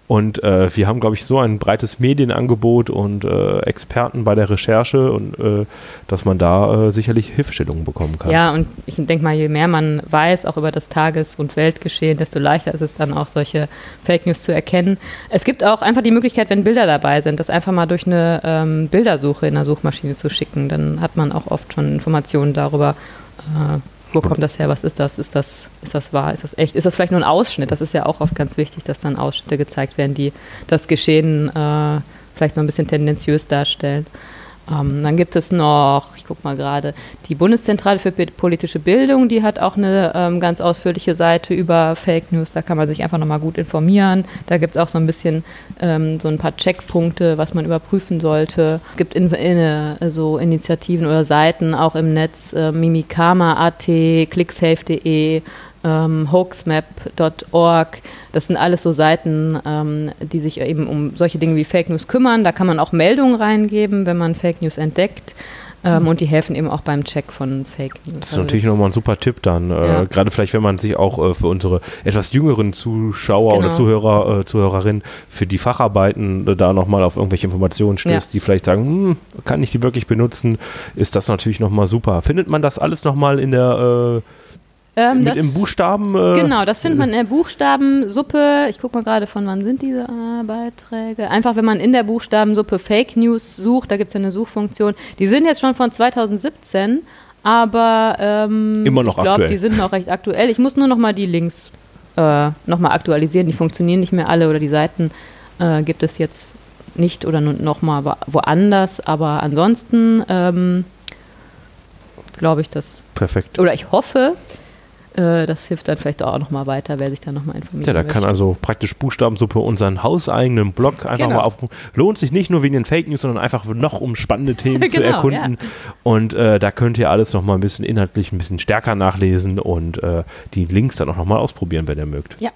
und äh, wir haben, glaube ich, so ein breites Medienangebot und äh, Experten bei der Recherche und äh, dass man da äh, sicherlich Hilfestellungen bekommen kann. Ja, und ich denke mal, je mehr man weiß, auch über das Tages- und Weltgeschehen, desto leichter ist es dann auch, solche Fake News zu erkennen. Es gibt auch einfach die Möglichkeit, wenn Bilder dabei sind, das einfach mal durch eine ähm, Bildersuche in der Suchmaschine zu schicken. Dann hat man auch oft schon Informationen darüber, äh, wo kommt das her? Was ist das? Ist das, ist das wahr? Ist das echt? Ist das vielleicht nur ein Ausschnitt? Das ist ja auch oft ganz wichtig, dass dann Ausschnitte gezeigt werden, die das Geschehen äh, vielleicht so ein bisschen tendenziös darstellen. Ähm, dann gibt es noch, ich gucke mal gerade, die Bundeszentrale für politische Bildung, die hat auch eine ähm, ganz ausführliche Seite über Fake News. Da kann man sich einfach nochmal gut informieren. Da gibt es auch so ein bisschen ähm, so ein paar Checkpunkte, was man überprüfen sollte. Es gibt in, in, äh, so Initiativen oder Seiten auch im Netz, äh, mimikama.at, clicksafe.de, ähm, hoaxmap.org. Das sind alles so Seiten, ähm, die sich eben um solche Dinge wie Fake News kümmern. Da kann man auch Meldungen reingeben, wenn man Fake News entdeckt. Ähm, mhm. und die helfen eben auch beim Check von Fake News. Das ist natürlich nochmal ein super Tipp dann. Äh, ja. Gerade vielleicht, wenn man sich auch äh, für unsere etwas jüngeren Zuschauer genau. oder Zuhörer, äh, Zuhörerinnen für die Facharbeiten äh, da nochmal auf irgendwelche Informationen stößt, ja. die vielleicht sagen, hm, kann ich die wirklich benutzen, ist das natürlich nochmal super. Findet man das alles nochmal in der äh, ähm, Mit das, im Buchstaben? Äh, genau, das findet man in der Buchstabensuppe. Ich gucke mal gerade, von wann sind diese äh, Beiträge. Einfach, wenn man in der Buchstabensuppe Fake News sucht, da gibt es ja eine Suchfunktion. Die sind jetzt schon von 2017, aber ähm, Immer noch ich glaube, die sind noch recht aktuell. Ich muss nur noch mal die Links äh, noch mal aktualisieren. Die funktionieren nicht mehr alle oder die Seiten äh, gibt es jetzt nicht oder noch mal woanders. Aber ansonsten ähm, glaube ich, dass Perfekt. Oder ich hoffe, äh, das hilft dann vielleicht auch nochmal weiter, wer sich dann nochmal informiert. Ja, da kann also praktisch Buchstabensuppe unseren hauseigenen Blog einfach genau. mal auf. Lohnt sich nicht nur wegen den Fake News, sondern einfach noch um spannende Themen genau, zu erkunden. Ja. Und äh, da könnt ihr alles nochmal ein bisschen inhaltlich ein bisschen stärker nachlesen und äh, die Links dann auch nochmal ausprobieren, wenn ihr mögt. Ja.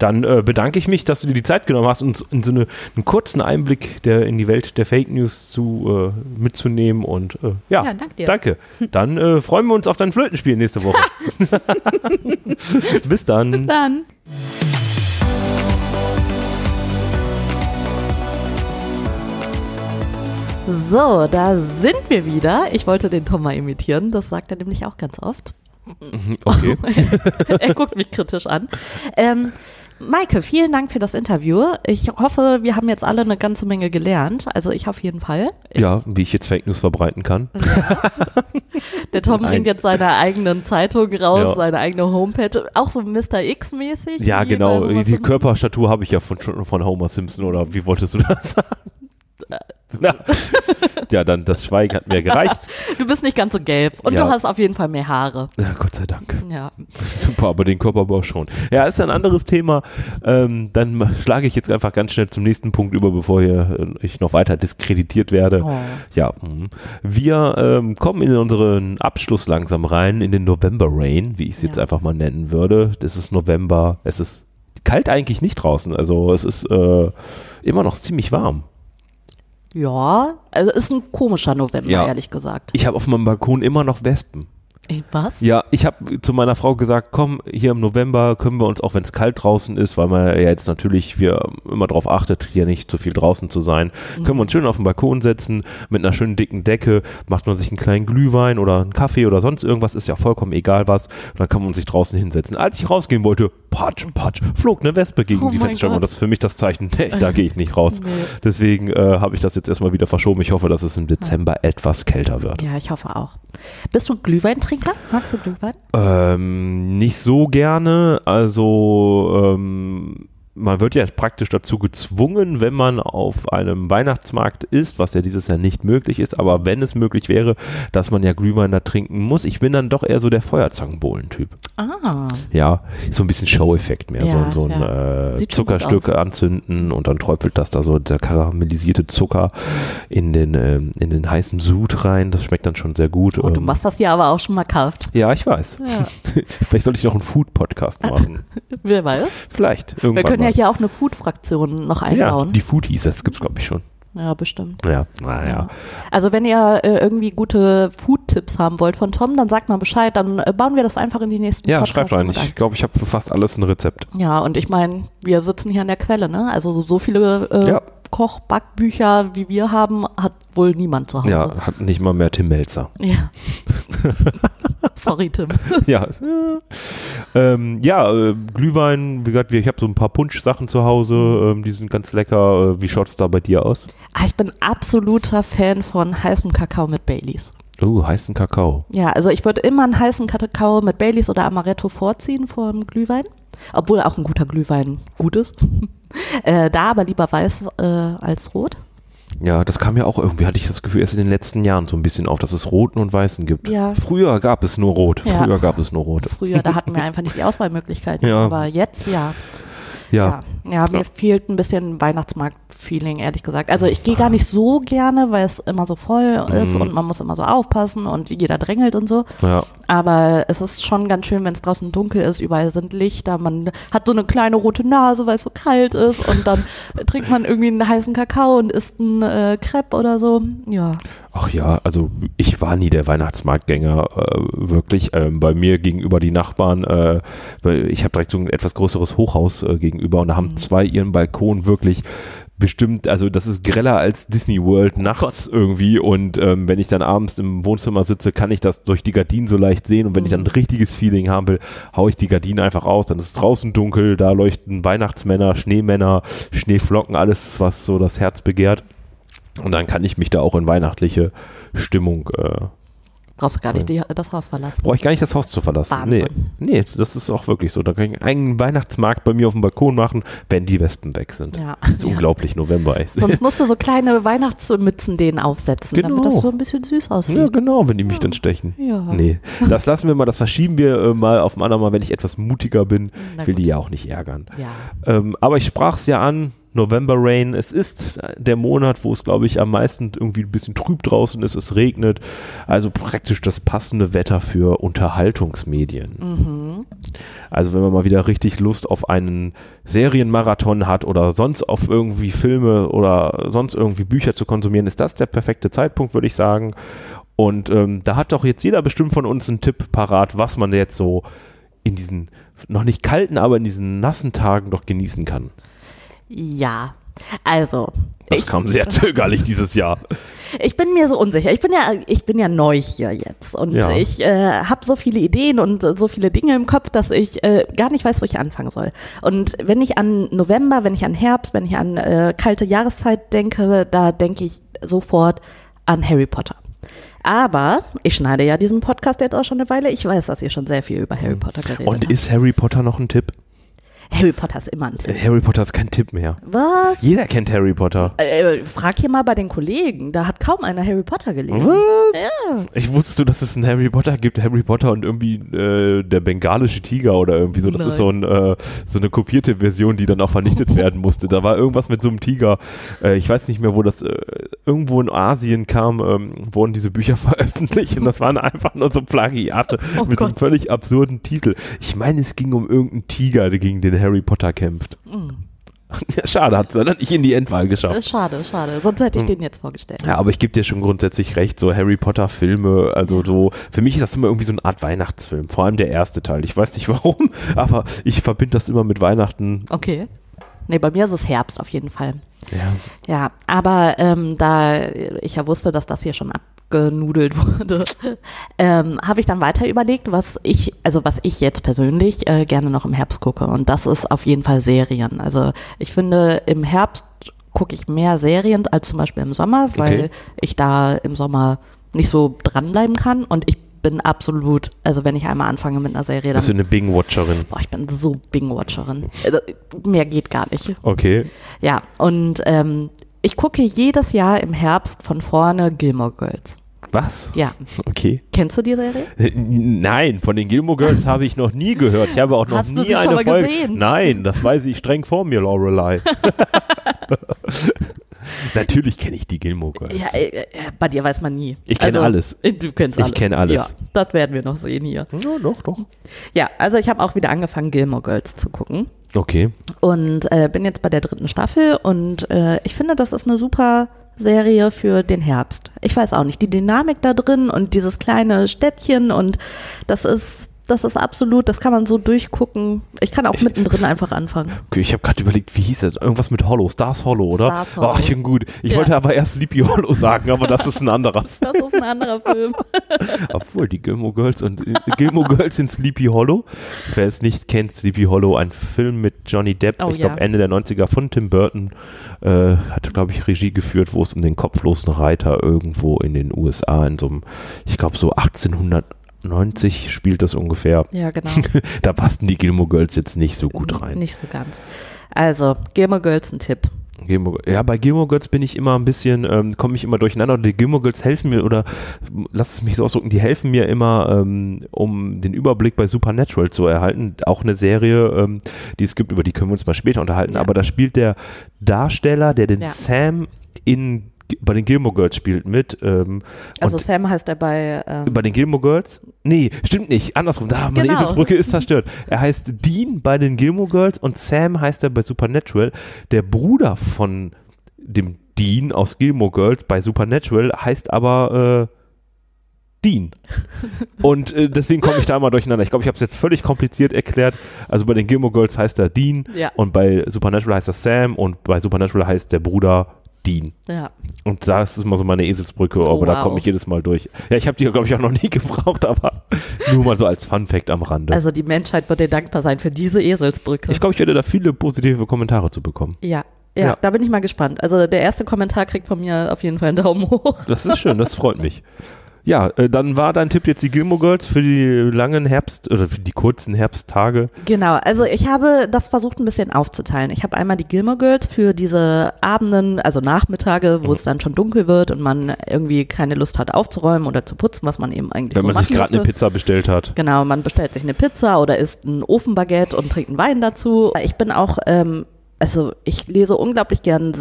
Dann äh, bedanke ich mich, dass du dir die Zeit genommen hast, uns in so eine, einen kurzen Einblick der, in die Welt der Fake News zu, äh, mitzunehmen. Und äh, ja, ja danke, dir. danke. Dann äh, freuen wir uns auf dein Flötenspiel nächste Woche. Bis dann. Bis dann. So, da sind wir wieder. Ich wollte den Tom mal imitieren, das sagt er nämlich auch ganz oft. Okay. er guckt mich kritisch an. Ähm, Maike, vielen Dank für das Interview. Ich hoffe, wir haben jetzt alle eine ganze Menge gelernt. Also ich auf jeden Fall. Ich ja, wie ich jetzt Fake News verbreiten kann. Ja. Der Tom Nein. bringt jetzt seine eigenen Zeitungen raus, ja. seine eigene Homepage. Auch so Mr. X-mäßig. Ja, genau. Die Körperstatur habe ich ja von, von Homer Simpson oder wie wolltest du das sagen? Na, ja, dann das Schweigen hat mir gereicht. Du bist nicht ganz so gelb und ja. du hast auf jeden Fall mehr Haare. Ja, Gott sei Dank. Ja. Super, aber den Körperbau schon. Ja, ist ein anderes Thema. Ähm, dann schlage ich jetzt einfach ganz schnell zum nächsten Punkt über, bevor hier, äh, ich noch weiter diskreditiert werde. Oh. Ja, mh. wir ähm, kommen in unseren Abschluss langsam rein, in den November Rain, wie ich es ja. jetzt einfach mal nennen würde. Das ist November. Es ist kalt eigentlich nicht draußen. Also es ist äh, immer noch ziemlich warm. Ja, also ist ein komischer November, ja. ehrlich gesagt. Ich habe auf meinem Balkon immer noch Wespen. Ey, was? Ja, ich habe zu meiner Frau gesagt, komm, hier im November können wir uns, auch wenn es kalt draußen ist, weil man ja jetzt natürlich wir immer darauf achtet, hier nicht zu viel draußen zu sein, mhm. können wir uns schön auf den Balkon setzen mit einer schönen dicken Decke, macht man sich einen kleinen Glühwein oder einen Kaffee oder sonst irgendwas, ist ja vollkommen egal was, dann kann man sich draußen hinsetzen. Als ich rausgehen wollte, patsch, patsch, flog eine Wespe gegen oh die Fensterscheibe und das ist für mich das Zeichen, nee, da gehe ich nicht raus. Nee. Deswegen äh, habe ich das jetzt erstmal wieder verschoben. Ich hoffe, dass es im Dezember ja. etwas kälter wird. Ja, ich hoffe auch. Bist du Glühweintrinker? Trinker? Magst du Glühwein? Ähm, nicht so gerne. Also ähm, man wird ja praktisch dazu gezwungen, wenn man auf einem Weihnachtsmarkt ist, was ja dieses Jahr nicht möglich ist, aber wenn es möglich wäre, dass man ja Glühwein da trinken muss. Ich bin dann doch eher so der Feuerzangenbohlen-Typ. Ah. Ja, so ein bisschen Show-Effekt mehr. Ja, so, so ein ja. äh, Zuckerstück anzünden und dann träufelt das da so der karamellisierte Zucker in den, äh, in den heißen Sud rein. Das schmeckt dann schon sehr gut. Oh, du ähm, machst das ja aber auch schon mal kauft. Ja, ich weiß. Ja. Vielleicht sollte ich noch einen Food-Podcast machen. Wer weiß? Vielleicht. Irgendwann können ja hier auch eine Food-Fraktion noch einbauen. Ja, die Foodies, das gibt es, glaube ich, schon. Ja, bestimmt. Ja, naja. Ja. Also wenn ihr äh, irgendwie gute Food-Tipps haben wollt von Tom, dann sagt mal Bescheid, dann äh, bauen wir das einfach in die nächsten Ja, schreibt rein. Ich glaube, ich habe für fast alles ein Rezept. Ja, und ich meine, wir sitzen hier an der Quelle, ne? Also so viele äh, ja. Kochbackbücher, wie wir haben, hat wohl niemand zu Hause. Ja, hat nicht mal mehr Tim Melzer. Ja. Sorry, Tim. ja. Ähm, ja, äh, Glühwein, wie gesagt, ich habe so ein paar Punschsachen zu Hause, ähm, die sind ganz lecker. Äh, wie schaut es da bei dir aus? Ah, ich bin absoluter Fan von heißem Kakao mit Baileys. Oh, heißen Kakao. Ja, also ich würde immer einen heißen Kakao mit Baileys oder Amaretto vorziehen vor dem Glühwein. Obwohl auch ein guter Glühwein gut ist. Äh, da aber lieber weiß äh, als rot. Ja, das kam ja auch irgendwie, hatte ich das Gefühl, erst in den letzten Jahren so ein bisschen auf, dass es Roten und Weißen gibt. Ja. Früher gab es nur Rot. Ja. Früher gab es nur Rot. Früher, da hatten wir einfach nicht die Auswahlmöglichkeiten. Ja. Aber jetzt ja. Ja. Ja, ja mir fehlt ein bisschen Weihnachtsmarkt-Feeling, ehrlich gesagt. Also ich gehe gar nicht so gerne, weil es immer so voll ist Mhm. und man muss immer so aufpassen und jeder drängelt und so. ja. Aber es ist schon ganz schön, wenn es draußen dunkel ist, überall sind Lichter, man hat so eine kleine rote Nase, weil es so kalt ist und dann trinkt man irgendwie einen heißen Kakao und isst einen äh, Crepe oder so. Ja. Ach ja, also ich war nie der Weihnachtsmarktgänger, äh, wirklich. Ähm, bei mir gegenüber die Nachbarn, äh, weil ich habe direkt so ein etwas größeres Hochhaus äh, gegenüber und da haben zwei ihren Balkon wirklich bestimmt, also das ist greller als Disney World nachts irgendwie. Und ähm, wenn ich dann abends im Wohnzimmer sitze, kann ich das durch die Gardinen so leicht sehen. Und wenn ich dann ein richtiges Feeling haben will, haue ich die Gardinen einfach aus, dann ist es draußen dunkel, da leuchten Weihnachtsmänner, Schneemänner, Schneeflocken, alles, was so das Herz begehrt. Und dann kann ich mich da auch in weihnachtliche Stimmung äh, Brauchst du gar nicht die, das Haus verlassen. brauche ich gar nicht das Haus zu verlassen. Wahnsinn. Nee, nee, das ist auch wirklich so. Da kann ich einen Weihnachtsmarkt bei mir auf dem Balkon machen, wenn die Wespen weg sind. Ja. Das ist Ja. unglaublich, November ist. Sonst musst du so kleine Weihnachtsmützen denen aufsetzen, damit Genau. das so ein bisschen süß aussieht. ja, genau, wenn die mich dann stechen. Ja. Nee, das lassen wir mal, das verschieben wir äh, mal auf ein andermal, wenn ich etwas mutiger bin. Na Ich will gut. die ja auch nicht ärgern. Ja. Ähm, aber ich sprach es ja an, November Rain. Es ist der Monat, wo es, glaube ich, am meisten irgendwie ein bisschen trüb draußen ist. Es regnet. Also praktisch das passende Wetter für Unterhaltungsmedien. Mhm. Also wenn man mal wieder richtig Lust auf einen Serienmarathon hat oder sonst auf irgendwie Filme oder sonst irgendwie Bücher zu konsumieren, ist das der perfekte Zeitpunkt, würde ich sagen. Und ähm, da hat doch jetzt jeder bestimmt von uns einen Tipp parat, was man jetzt so in diesen noch nicht kalten, aber in diesen nassen Tagen doch genießen kann. Ja. Also, Das ich, kam sehr zögerlich dieses Jahr. ich bin mir so unsicher. Ich bin ja, ich bin ja neu hier jetzt und Ja. ich äh, habe so viele Ideen und äh, so viele Dinge im Kopf, dass ich äh, gar nicht weiß, wo ich anfangen soll. Und wenn ich an November, wenn ich an Herbst, wenn ich an äh, kalte Jahreszeit denke, da denke ich sofort an Harry Potter. Aber ich schneide ja diesen Podcast jetzt auch schon eine Weile. Ich weiß, dass ihr schon sehr viel über Harry Potter geredet Und habt. ist Harry Potter noch ein Tipp? Harry Potter ist immer ein Tipp. Äh, Harry Potter ist kein Tipp mehr. Was? Jeder kennt Harry Potter. Äh, frag hier mal bei den Kollegen. Da hat kaum einer Harry Potter gelesen. Ja. Ich wusstest du, dass es einen Harry Potter gibt, Harry Potter und irgendwie äh, der bengalische Tiger oder irgendwie so. Das ist so, ein, äh, so eine kopierte Version, die dann auch vernichtet werden musste. Da war irgendwas mit so einem Tiger. Äh, ich weiß nicht mehr, wo das äh, irgendwo in Asien kam, ähm, wurden diese Bücher veröffentlicht und das waren einfach nur so Plagiate Oh mit so einem Gott. völlig absurden Titel. Ich meine, es ging um irgendeinen Tiger, der gegen den Harry Potter kämpft. Ja, schade, hat er nicht in die Endwahl geschafft. Das ist schade, schade. Sonst hätte ich den jetzt vorgestellt. Ja, aber ich gebe dir schon grundsätzlich recht, so Harry Potter Filme, also so, für mich ist das immer irgendwie so eine Art Weihnachtsfilm, vor allem der erste Teil. Ich weiß nicht warum, aber ich verbinde das immer mit Weihnachten. Okay. Nee, bei mir ist es Herbst auf jeden Fall. Ja. Ja, aber ähm, da ich ja wusste, dass das hier schon abgenudelt wurde, ähm, habe ich dann weiter überlegt, was ich, also was ich jetzt persönlich äh, gerne noch im Herbst gucke. Und das ist auf jeden Fall Serien. Also ich finde, im Herbst gucke ich mehr Serien als zum Beispiel im Sommer, weil Okay. ich da im Sommer nicht so dranbleiben kann. Und ich bin absolut, also wenn ich einmal anfange mit einer Serie, Bist du dann, eine Bing-Watcherin? boah, ich bin so Bing-Watcherin. Also, mehr geht gar nicht. Okay. Ja, und ähm, ich gucke jedes Jahr im Herbst von vorne Gilmore Girls. Was? Ja, Okay. kennst du die Serie? Äh, Nein, von den Gilmore Girls habe ich noch nie gehört. Ich habe auch noch Hast du nie sie schon eine mal Folge. gesehen? Nein, das weiß ich streng vor mir, Lorelei. Natürlich kenne ich die Gilmore Girls. Ja, äh, äh, bei dir weiß man nie. Ich kenne alles. äh, Du kennst Ich alles. kenne alles. Ja, das werden wir noch sehen hier. Ja, doch, doch. Ja, also ich habe auch wieder angefangen, Gilmore Girls zu gucken. Okay. Und äh, bin jetzt bei der dritten Staffel und äh, ich finde, das ist eine super Serie für den Herbst. Ich weiß auch nicht, die Dynamik da drin und dieses kleine Städtchen und das ist, das ist absolut, das kann man so durchgucken. Ich kann auch mittendrin einfach anfangen. Okay, ich habe gerade überlegt, wie hieß das? Irgendwas mit Hollow, Stars Hollow, oder? Stars Hollow. Ach, ich bin gut. Ich Ja. wollte aber erst Sleepy Hollow sagen, aber das ist ein anderer. Das ist ein anderer Film. Obwohl, die Gilmore Girls und äh, Gilmore Girls in Sleepy Hollow. Wer es nicht kennt, Sleepy Hollow, ein Film mit Johnny Depp, Oh, ich glaube ja. Ende der 90er von Tim Burton, äh, hat, glaube ich, Regie geführt, wo es um den kopflosen Reiter irgendwo in den USA in so einem, ich glaube so 1890 spielt das ungefähr. Ja, genau. da passten die Gilmore Girls jetzt nicht so gut rein. Nicht so ganz. Also, Gilmore Girls ein Tipp. Gilmore, ja, bei Gilmore Girls bin ich immer ein bisschen, ähm, komme ich immer durcheinander. Die Gilmore Girls helfen mir, oder lass es mich so ausdrücken, die helfen mir immer, ähm, um den Überblick bei Supernatural zu erhalten. Auch eine Serie, ähm, die es gibt, über die können wir uns mal später unterhalten. Ja. Aber da spielt der Darsteller, der den Ja. Sam in bei den Gilmore Girls spielt mit. Ähm, Also Sam heißt er bei. Ähm, bei den Gilmore Girls? Nee, stimmt nicht. Andersrum. Da, meine Genau. Eselsbrücke ist zerstört. Er heißt Dean bei den Gilmore Girls und Sam heißt er bei Supernatural. Der Bruder von dem Dean aus Gilmore Girls bei Supernatural heißt aber äh, Dean. Und äh, deswegen komme ich da immer durcheinander. Ich glaube, ich habe es jetzt völlig kompliziert erklärt. Also bei den Gilmore Girls heißt er Dean Ja. und bei Supernatural heißt er Sam und bei Supernatural heißt der Bruder Dean. ja. Und da ist immer so meine Eselsbrücke, Oh, aber da wow. komme ich jedes Mal durch. Ja, ich habe die, glaube ich, auch noch nie gebraucht, aber nur mal so als Fun-Fact am Rande. Also die Menschheit wird dir dankbar sein für diese Eselsbrücke. ich glaube, ich werde da viele positive Kommentare zu bekommen. ja. Ja, Ja. da bin ich mal gespannt. Also der erste Kommentar kriegt von mir auf jeden Fall einen Daumen hoch. Das ist schön, das freut mich. Ja, äh, dann war dein Tipp jetzt die Gilmore Girls für die langen Herbst- oder für die kurzen Herbsttage. Genau, also ich habe das versucht ein bisschen aufzuteilen. Ich habe einmal die Gilmore Girls für diese Abenden, also Nachmittage, wo es dann schon dunkel wird und man irgendwie keine Lust hat aufzuräumen oder zu putzen, was man eben eigentlich Wenn so man sich gerade eine. Pizza bestellt hat. Genau, man bestellt sich eine Pizza oder isst ein Ofenbaguette und trinkt einen Wein dazu. Ich bin auch, ähm, also ich lese unglaublich gern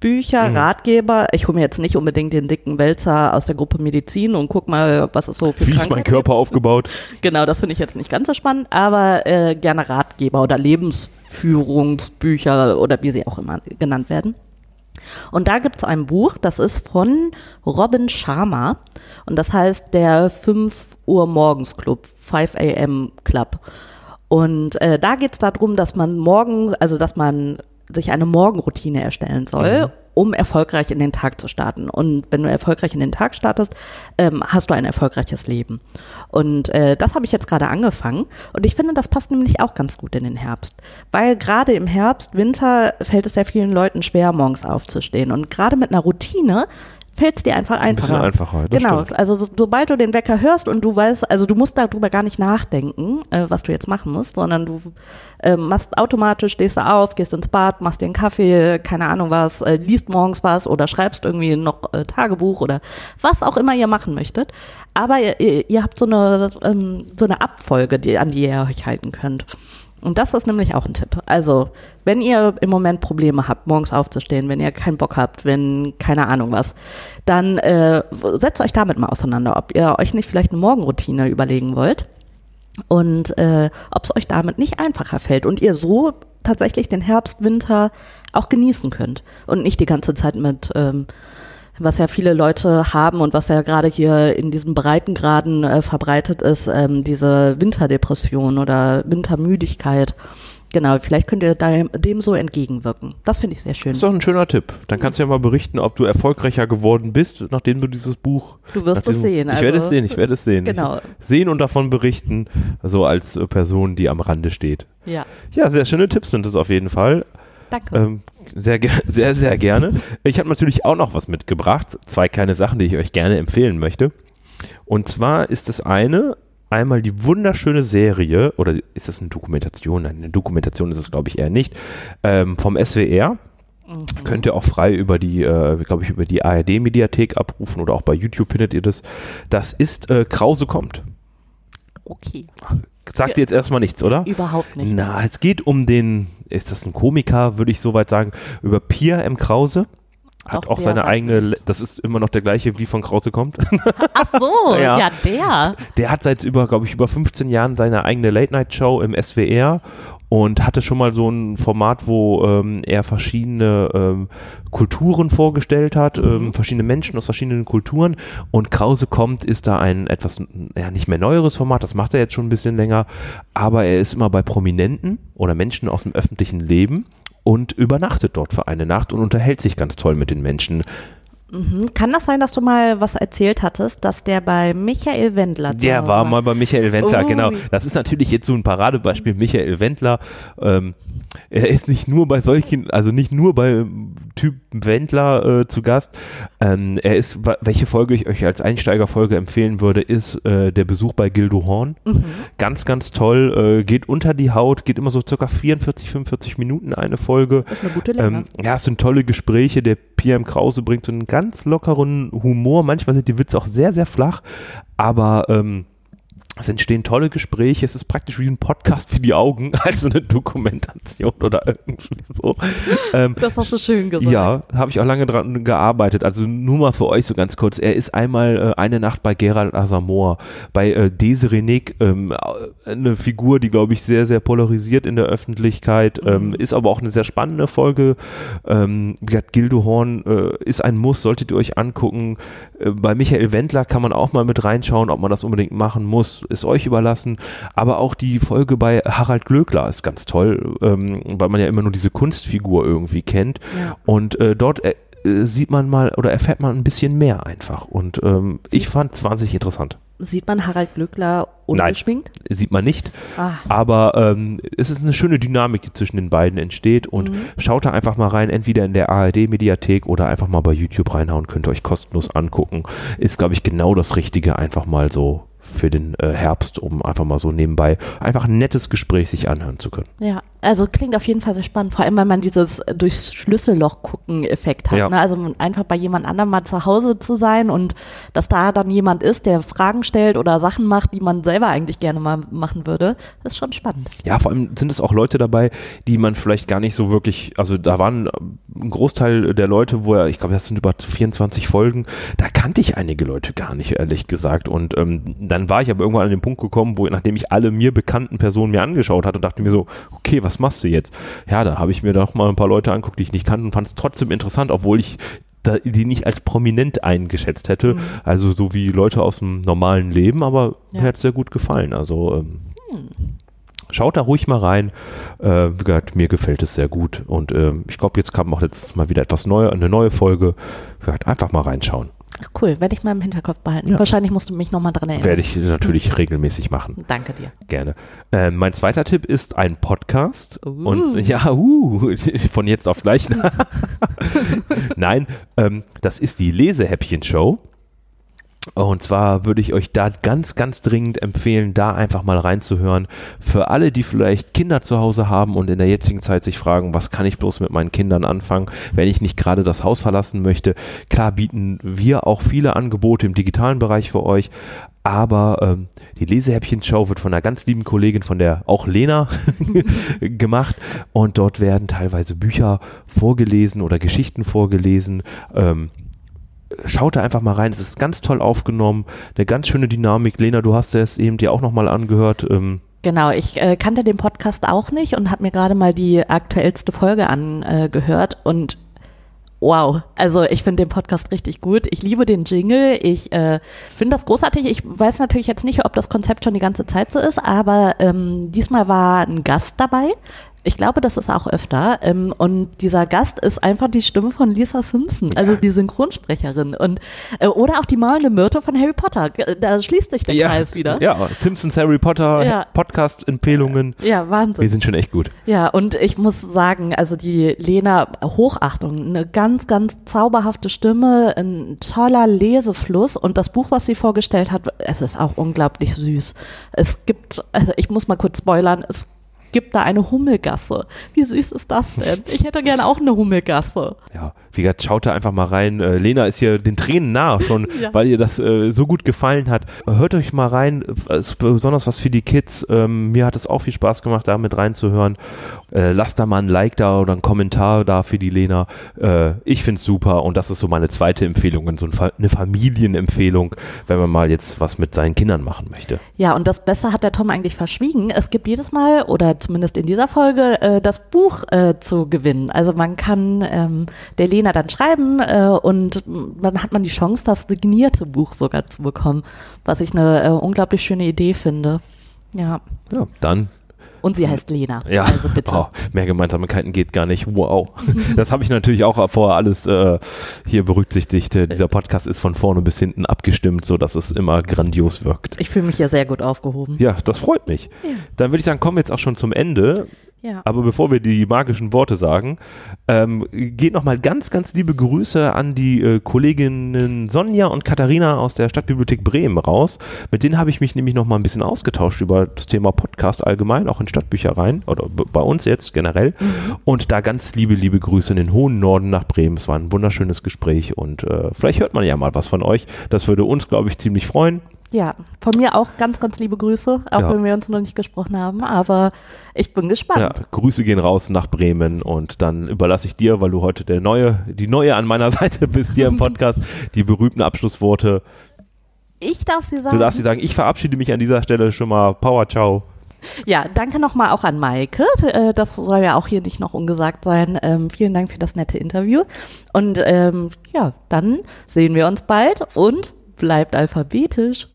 Sachbücher, Mhm. Ratgeber. Ich hole mir jetzt nicht unbedingt den dicken Wälzer aus der Gruppe Medizin und guck mal, was es so für Wie ist mein Körper aufgebaut? Genau, das finde ich jetzt nicht ganz so spannend, aber äh, gerne Ratgeber oder Lebensführungsbücher oder wie sie auch immer genannt werden. Und da gibt es ein Buch, das ist von Robin Sharma und das heißt der 5 Uhr Morgens Club, 5 a.m. Club. Und äh, da geht es darum, dass man morgen, also dass man sich eine Morgenroutine erstellen soll, um erfolgreich in den Tag zu starten. Und wenn du erfolgreich in den Tag startest, ähm, hast du ein erfolgreiches Leben. Und äh, das habe ich jetzt gerade angefangen. Und ich finde, das passt nämlich auch ganz gut in den Herbst. Weil gerade im Herbst, Winter fällt es sehr vielen Leuten schwer, morgens aufzustehen. Und gerade mit einer Routine fällt es dir einfach Ein bisschen einfacher. einfacher. Genau, stimmt. also so, sobald du den Wecker hörst und du weißt, also du musst darüber gar nicht nachdenken, äh, was du jetzt machen musst, sondern du äh, machst automatisch, stehst du auf, gehst ins Bad, machst dir einen Kaffee, keine Ahnung was, äh, liest morgens was oder schreibst irgendwie noch äh, Tagebuch oder was auch immer ihr machen möchtet. Aber ihr, ihr, ihr habt so eine, ähm, so eine Abfolge, die, an die ihr euch halten könnt. Und das ist nämlich auch ein Tipp. Also, wenn ihr im Moment Probleme habt, morgens aufzustehen, wenn ihr keinen Bock habt, wenn keine Ahnung was, dann äh, setzt euch damit mal auseinander, ob ihr euch nicht vielleicht eine Morgenroutine überlegen wollt und äh, ob es euch damit nicht einfacher fällt und ihr so tatsächlich den Herbst, Winter auch genießen könnt und nicht die ganze Zeit mit ähm, was ja viele Leute haben und was ja gerade hier in diesen Breitengraden äh, verbreitet ist, ähm, diese Winterdepression oder Wintermüdigkeit. Genau, vielleicht könnt ihr dem so entgegenwirken. Das finde ich sehr schön. Das ist doch ein schöner Tipp. Dann kannst du ja mal berichten, ob du erfolgreicher geworden bist, nachdem du dieses Buch. Du wirst es sehen. Ich werde also- es sehen, ich werde es sehen. Genau. Ich, sehen und davon berichten, so als Person, die am Rande steht. Ja, Ja, sehr schöne Tipps sind es auf jeden Fall. Danke. Ähm, sehr, sehr, sehr gerne. Ich habe natürlich auch noch was mitgebracht. Zwei kleine Sachen, die ich euch gerne empfehlen möchte. Und zwar ist das eine, einmal die wunderschöne Serie, oder ist das eine Dokumentation? Nein, eine Dokumentation ist es, glaube ich, eher nicht, ähm, vom SWR. Könnt ihr auch frei über die, äh, glaube ich, über die ARD-Mediathek abrufen oder auch bei YouTube findet ihr das. Das ist äh, Krause kommt. Okay. Sagt ihr jetzt erstmal nichts, oder? Überhaupt nicht. Na, es geht um den, ist das ein Komiker, würde ich soweit sagen, über Pierre M. Krause. Hat Auch auch, seine eigene, nichts. das ist immer noch der gleiche, wie von Krause kommt. Ach so, Ja. ja. der. Der hat seit über, glaube ich, über 15 Jahren seine eigene Late-Night-Show im SWR und hatte schon mal so ein Format, wo ähm, er verschiedene ähm, Kulturen vorgestellt hat, ähm, verschiedene Menschen aus verschiedenen Kulturen. Und Krause kommt, ist da ein etwas, ja, nicht mehr neueres Format, das macht er jetzt schon ein bisschen länger, aber er ist immer bei Prominenten oder Menschen aus dem öffentlichen Leben und übernachtet dort für eine Nacht und unterhält sich ganz toll mit den Menschen. Mhm. Kann das sein, dass du mal was erzählt hattest, dass der bei Michael Wendler zu Der Hause war mal bei Michael Wendler, Ui. genau. Das ist natürlich jetzt so ein Paradebeispiel, Michael Wendler. Ähm, er ist nicht nur bei solchen, also nicht nur bei ähm, Typen Wendler äh, zu Gast. Ähm, er ist, welche Folge ich euch als Einsteigerfolge empfehlen würde, ist äh, der Besuch bei Gildo Horn. Mhm. Ganz, ganz toll. Äh, geht unter die Haut, geht immer so circa 44, 45 Minuten eine Folge. Das ist eine gute Länge. Ähm, ja, es sind tolle Gespräche. Der PM Krause bringt so einen ganz lockeren Humor. Manchmal sind die Witze auch sehr, sehr flach, aber ähm, es entstehen tolle Gespräche. Es ist praktisch wie ein Podcast für die Augen, also eine Dokumentation oder irgendwie so. Ähm, das hast du schön gesagt. ja, habe ich auch lange dran gearbeitet. Also nur mal für euch so ganz kurz. Er ist einmal äh, eine Nacht bei Gerald Asamoah, bei äh, Desiree Nick, ähm, äh, eine Figur, die, glaube ich, sehr, sehr polarisiert in der Öffentlichkeit, ähm, ist aber auch eine sehr spannende Folge. Ähm, wie gesagt, Gildo Horn äh, ist ein Muss, solltet ihr euch angucken. Äh, bei Michael Wendler kann man auch mal mit reinschauen, ob man das unbedingt machen muss, ist euch überlassen. Aber auch die Folge bei Harald Glöckler ist ganz toll, ähm, weil man ja immer nur diese Kunstfigur irgendwie kennt. Ja. Und äh, dort äh, sieht man mal oder erfährt man ein bisschen mehr einfach. Und ähm, ich fand es wahnsinnig interessant. Sieht man Harald Glückler ungeschminkt? Sieht man nicht. Ah. Aber ähm, es ist eine schöne Dynamik, die zwischen den beiden entsteht. Und schaut da einfach mal rein, entweder in der ARD-Mediathek oder einfach mal bei YouTube reinhauen. Könnt ihr euch kostenlos angucken. Ist, glaube ich, genau das Richtige, einfach mal so für den äh, Herbst, um einfach mal so nebenbei einfach ein nettes Gespräch sich anhören zu können. Ja, also klingt auf jeden Fall sehr spannend, vor allem weil man dieses äh, durchs Schlüsselloch gucken Effekt hat. Ja. Ne? Also einfach bei jemand anderem mal zu Hause zu sein und dass da dann jemand ist, der Fragen stellt oder Sachen macht, die man selber eigentlich gerne mal machen würde, ist schon spannend. Ja, vor allem sind es auch Leute dabei, die man vielleicht gar nicht so wirklich, also da waren ähm, ein Großteil der Leute, wo er, ich glaube, das sind über 24 Folgen, da kannte ich einige Leute gar nicht, ehrlich gesagt. Und ähm, dann war ich aber irgendwann an den Punkt gekommen, wo, nachdem ich alle mir bekannten Personen mir angeschaut hatte, dachte mir so, okay, was machst du jetzt? Ja, da habe ich mir doch mal ein paar Leute angeguckt, die ich nicht kannte und fand es trotzdem interessant, obwohl ich die nicht als prominent eingeschätzt hätte. Also so wie Leute aus dem normalen Leben, aber Ja. mir hat es sehr gut gefallen. Also ähm, Schaut da ruhig mal rein. Äh, wie gesagt, mir gefällt es sehr gut. Und ähm, ich glaube, jetzt kam auch letztes Mal wieder etwas Neues, eine neue Folge. Wie gesagt, einfach mal reinschauen. Ach, cool, werde ich mal im Hinterkopf behalten. Ja. Wahrscheinlich musst du mich nochmal dran erinnern. Werde ich natürlich regelmäßig machen. Danke dir. Gerne. Ähm, mein zweiter Tipp ist ein Podcast. Uh. Und ja, uh, von jetzt auf gleich. Nein, ähm, das ist die Lesehäppchen-Show. Und zwar würde ich euch da ganz, ganz dringend empfehlen, da einfach mal reinzuhören. Für alle, die vielleicht Kinder zu Hause haben und in der jetzigen Zeit sich fragen, was kann ich bloß mit meinen Kindern anfangen, wenn ich nicht gerade das Haus verlassen möchte. Klar bieten wir auch viele Angebote im digitalen Bereich für euch. Aber ähm, die Lesehäppchen-Show wird von einer ganz lieben Kollegin, von der auch Lena, gemacht. Und dort werden teilweise Bücher vorgelesen oder Geschichten vorgelesen. Ähm, schaut da einfach mal rein. Es ist ganz toll aufgenommen, eine ganz schöne Dynamik. Lena, du hast es eben dir auch nochmal angehört. Ähm, Genau, ich äh, kannte den Podcast auch nicht und habe mir gerade mal die aktuellste Folge angehört und wow, also ich finde den Podcast richtig gut. Ich liebe den Jingle, ich äh, finde das großartig. Ich weiß natürlich jetzt nicht, ob das Konzept schon die ganze Zeit so ist, aber ähm, diesmal war ein Gast dabei. Ich glaube, das ist auch öfter. Ähm, und dieser Gast ist einfach die Stimme von Lisa Simpson, also die Synchronsprecherin. Und, äh, oder auch die malende Myrte von Harry Potter. G- Da schließt sich der Kreis wieder. Ja, Simpsons, Harry Potter, Ja. Podcast-Empfehlungen. Ja, Wahnsinn. Wir sind schon echt gut. Ja, und ich muss sagen, also die Lena, Hochachtung, eine ganz, ganz zauberhafte Stimme, ein toller Lesefluss und das Buch, was sie vorgestellt hat, es ist auch unglaublich süß. Es gibt, also ich muss mal kurz spoilern, es gibt da eine Hummelgasse. Wie süß ist das denn? Ich hätte gerne auch eine Hummelgasse. Ja, wie gesagt, schaut da einfach mal rein. Äh, Lena ist hier den Tränen nahe schon, Ja. weil ihr das äh, so gut gefallen hat. Hört euch mal rein, es ist besonders was für die Kids. Ähm, mir hat es auch viel Spaß gemacht, da mit reinzuhören. Äh, lasst da mal ein Like da oder einen Kommentar da für die Lena. Äh, ich finde es super und das ist so meine zweite Empfehlung, so ein Fa eine Familienempfehlung, wenn man mal jetzt was mit seinen Kindern machen möchte. Ja, und das Beste hat der Tom eigentlich verschwiegen. Es gibt jedes Mal, oder zumindest in dieser Folge, äh, das Buch äh, zu gewinnen. Also man kann ähm, der Lena dann schreiben äh, und dann hat man die Chance, das signierte Buch sogar zu bekommen, was ich eine äh, unglaublich schöne Idee finde. Ja, Ja, dann Und sie heißt Lena. Ja, Also bitte. Oh, mehr Gemeinsamkeiten geht gar nicht. Wow. Das habe ich natürlich auch vorher alles äh, hier berücksichtigt. Äh, Dieser Podcast ist von vorne bis hinten abgestimmt, sodass es immer grandios wirkt. Ich fühle mich hier sehr gut aufgehoben. Ja, das freut mich. Ja. Dann würde ich sagen, kommen wir jetzt auch schon zum Ende. Ja. Aber bevor wir die magischen Worte sagen, ähm, geht nochmal ganz, ganz liebe Grüße an die äh, Kolleginnen Sonja und Katharina aus der Stadtbibliothek Bremen raus. Mit denen habe ich mich nämlich nochmal ein bisschen ausgetauscht über das Thema Podcast allgemein, auch in Stadtbüchereien oder bei uns jetzt generell. Und da ganz liebe, liebe Grüße in den hohen Norden nach Bremen. Es war ein wunderschönes Gespräch und äh, vielleicht hört man ja mal was von euch. Das würde uns, glaube ich, ziemlich freuen. Ja, von mir auch ganz, ganz liebe Grüße, auch Ja. wenn wir uns noch nicht gesprochen haben, aber ich bin gespannt. Ja, Grüße gehen raus nach Bremen und dann überlasse ich dir, weil du heute der neue, die neue an meiner Seite bist hier im Podcast, die berühmten Abschlussworte. Ich darf sie sagen. Du darfst dir sagen, ich verabschiede mich an dieser Stelle schon mal. Power, ciao. Ja, danke nochmal auch an Maike. Äh, Das soll ja auch hier nicht noch ungesagt sein. Ähm, vielen Dank für das nette Interview. Und ähm, ja, dann sehen wir uns bald und bleibt alphabetisch.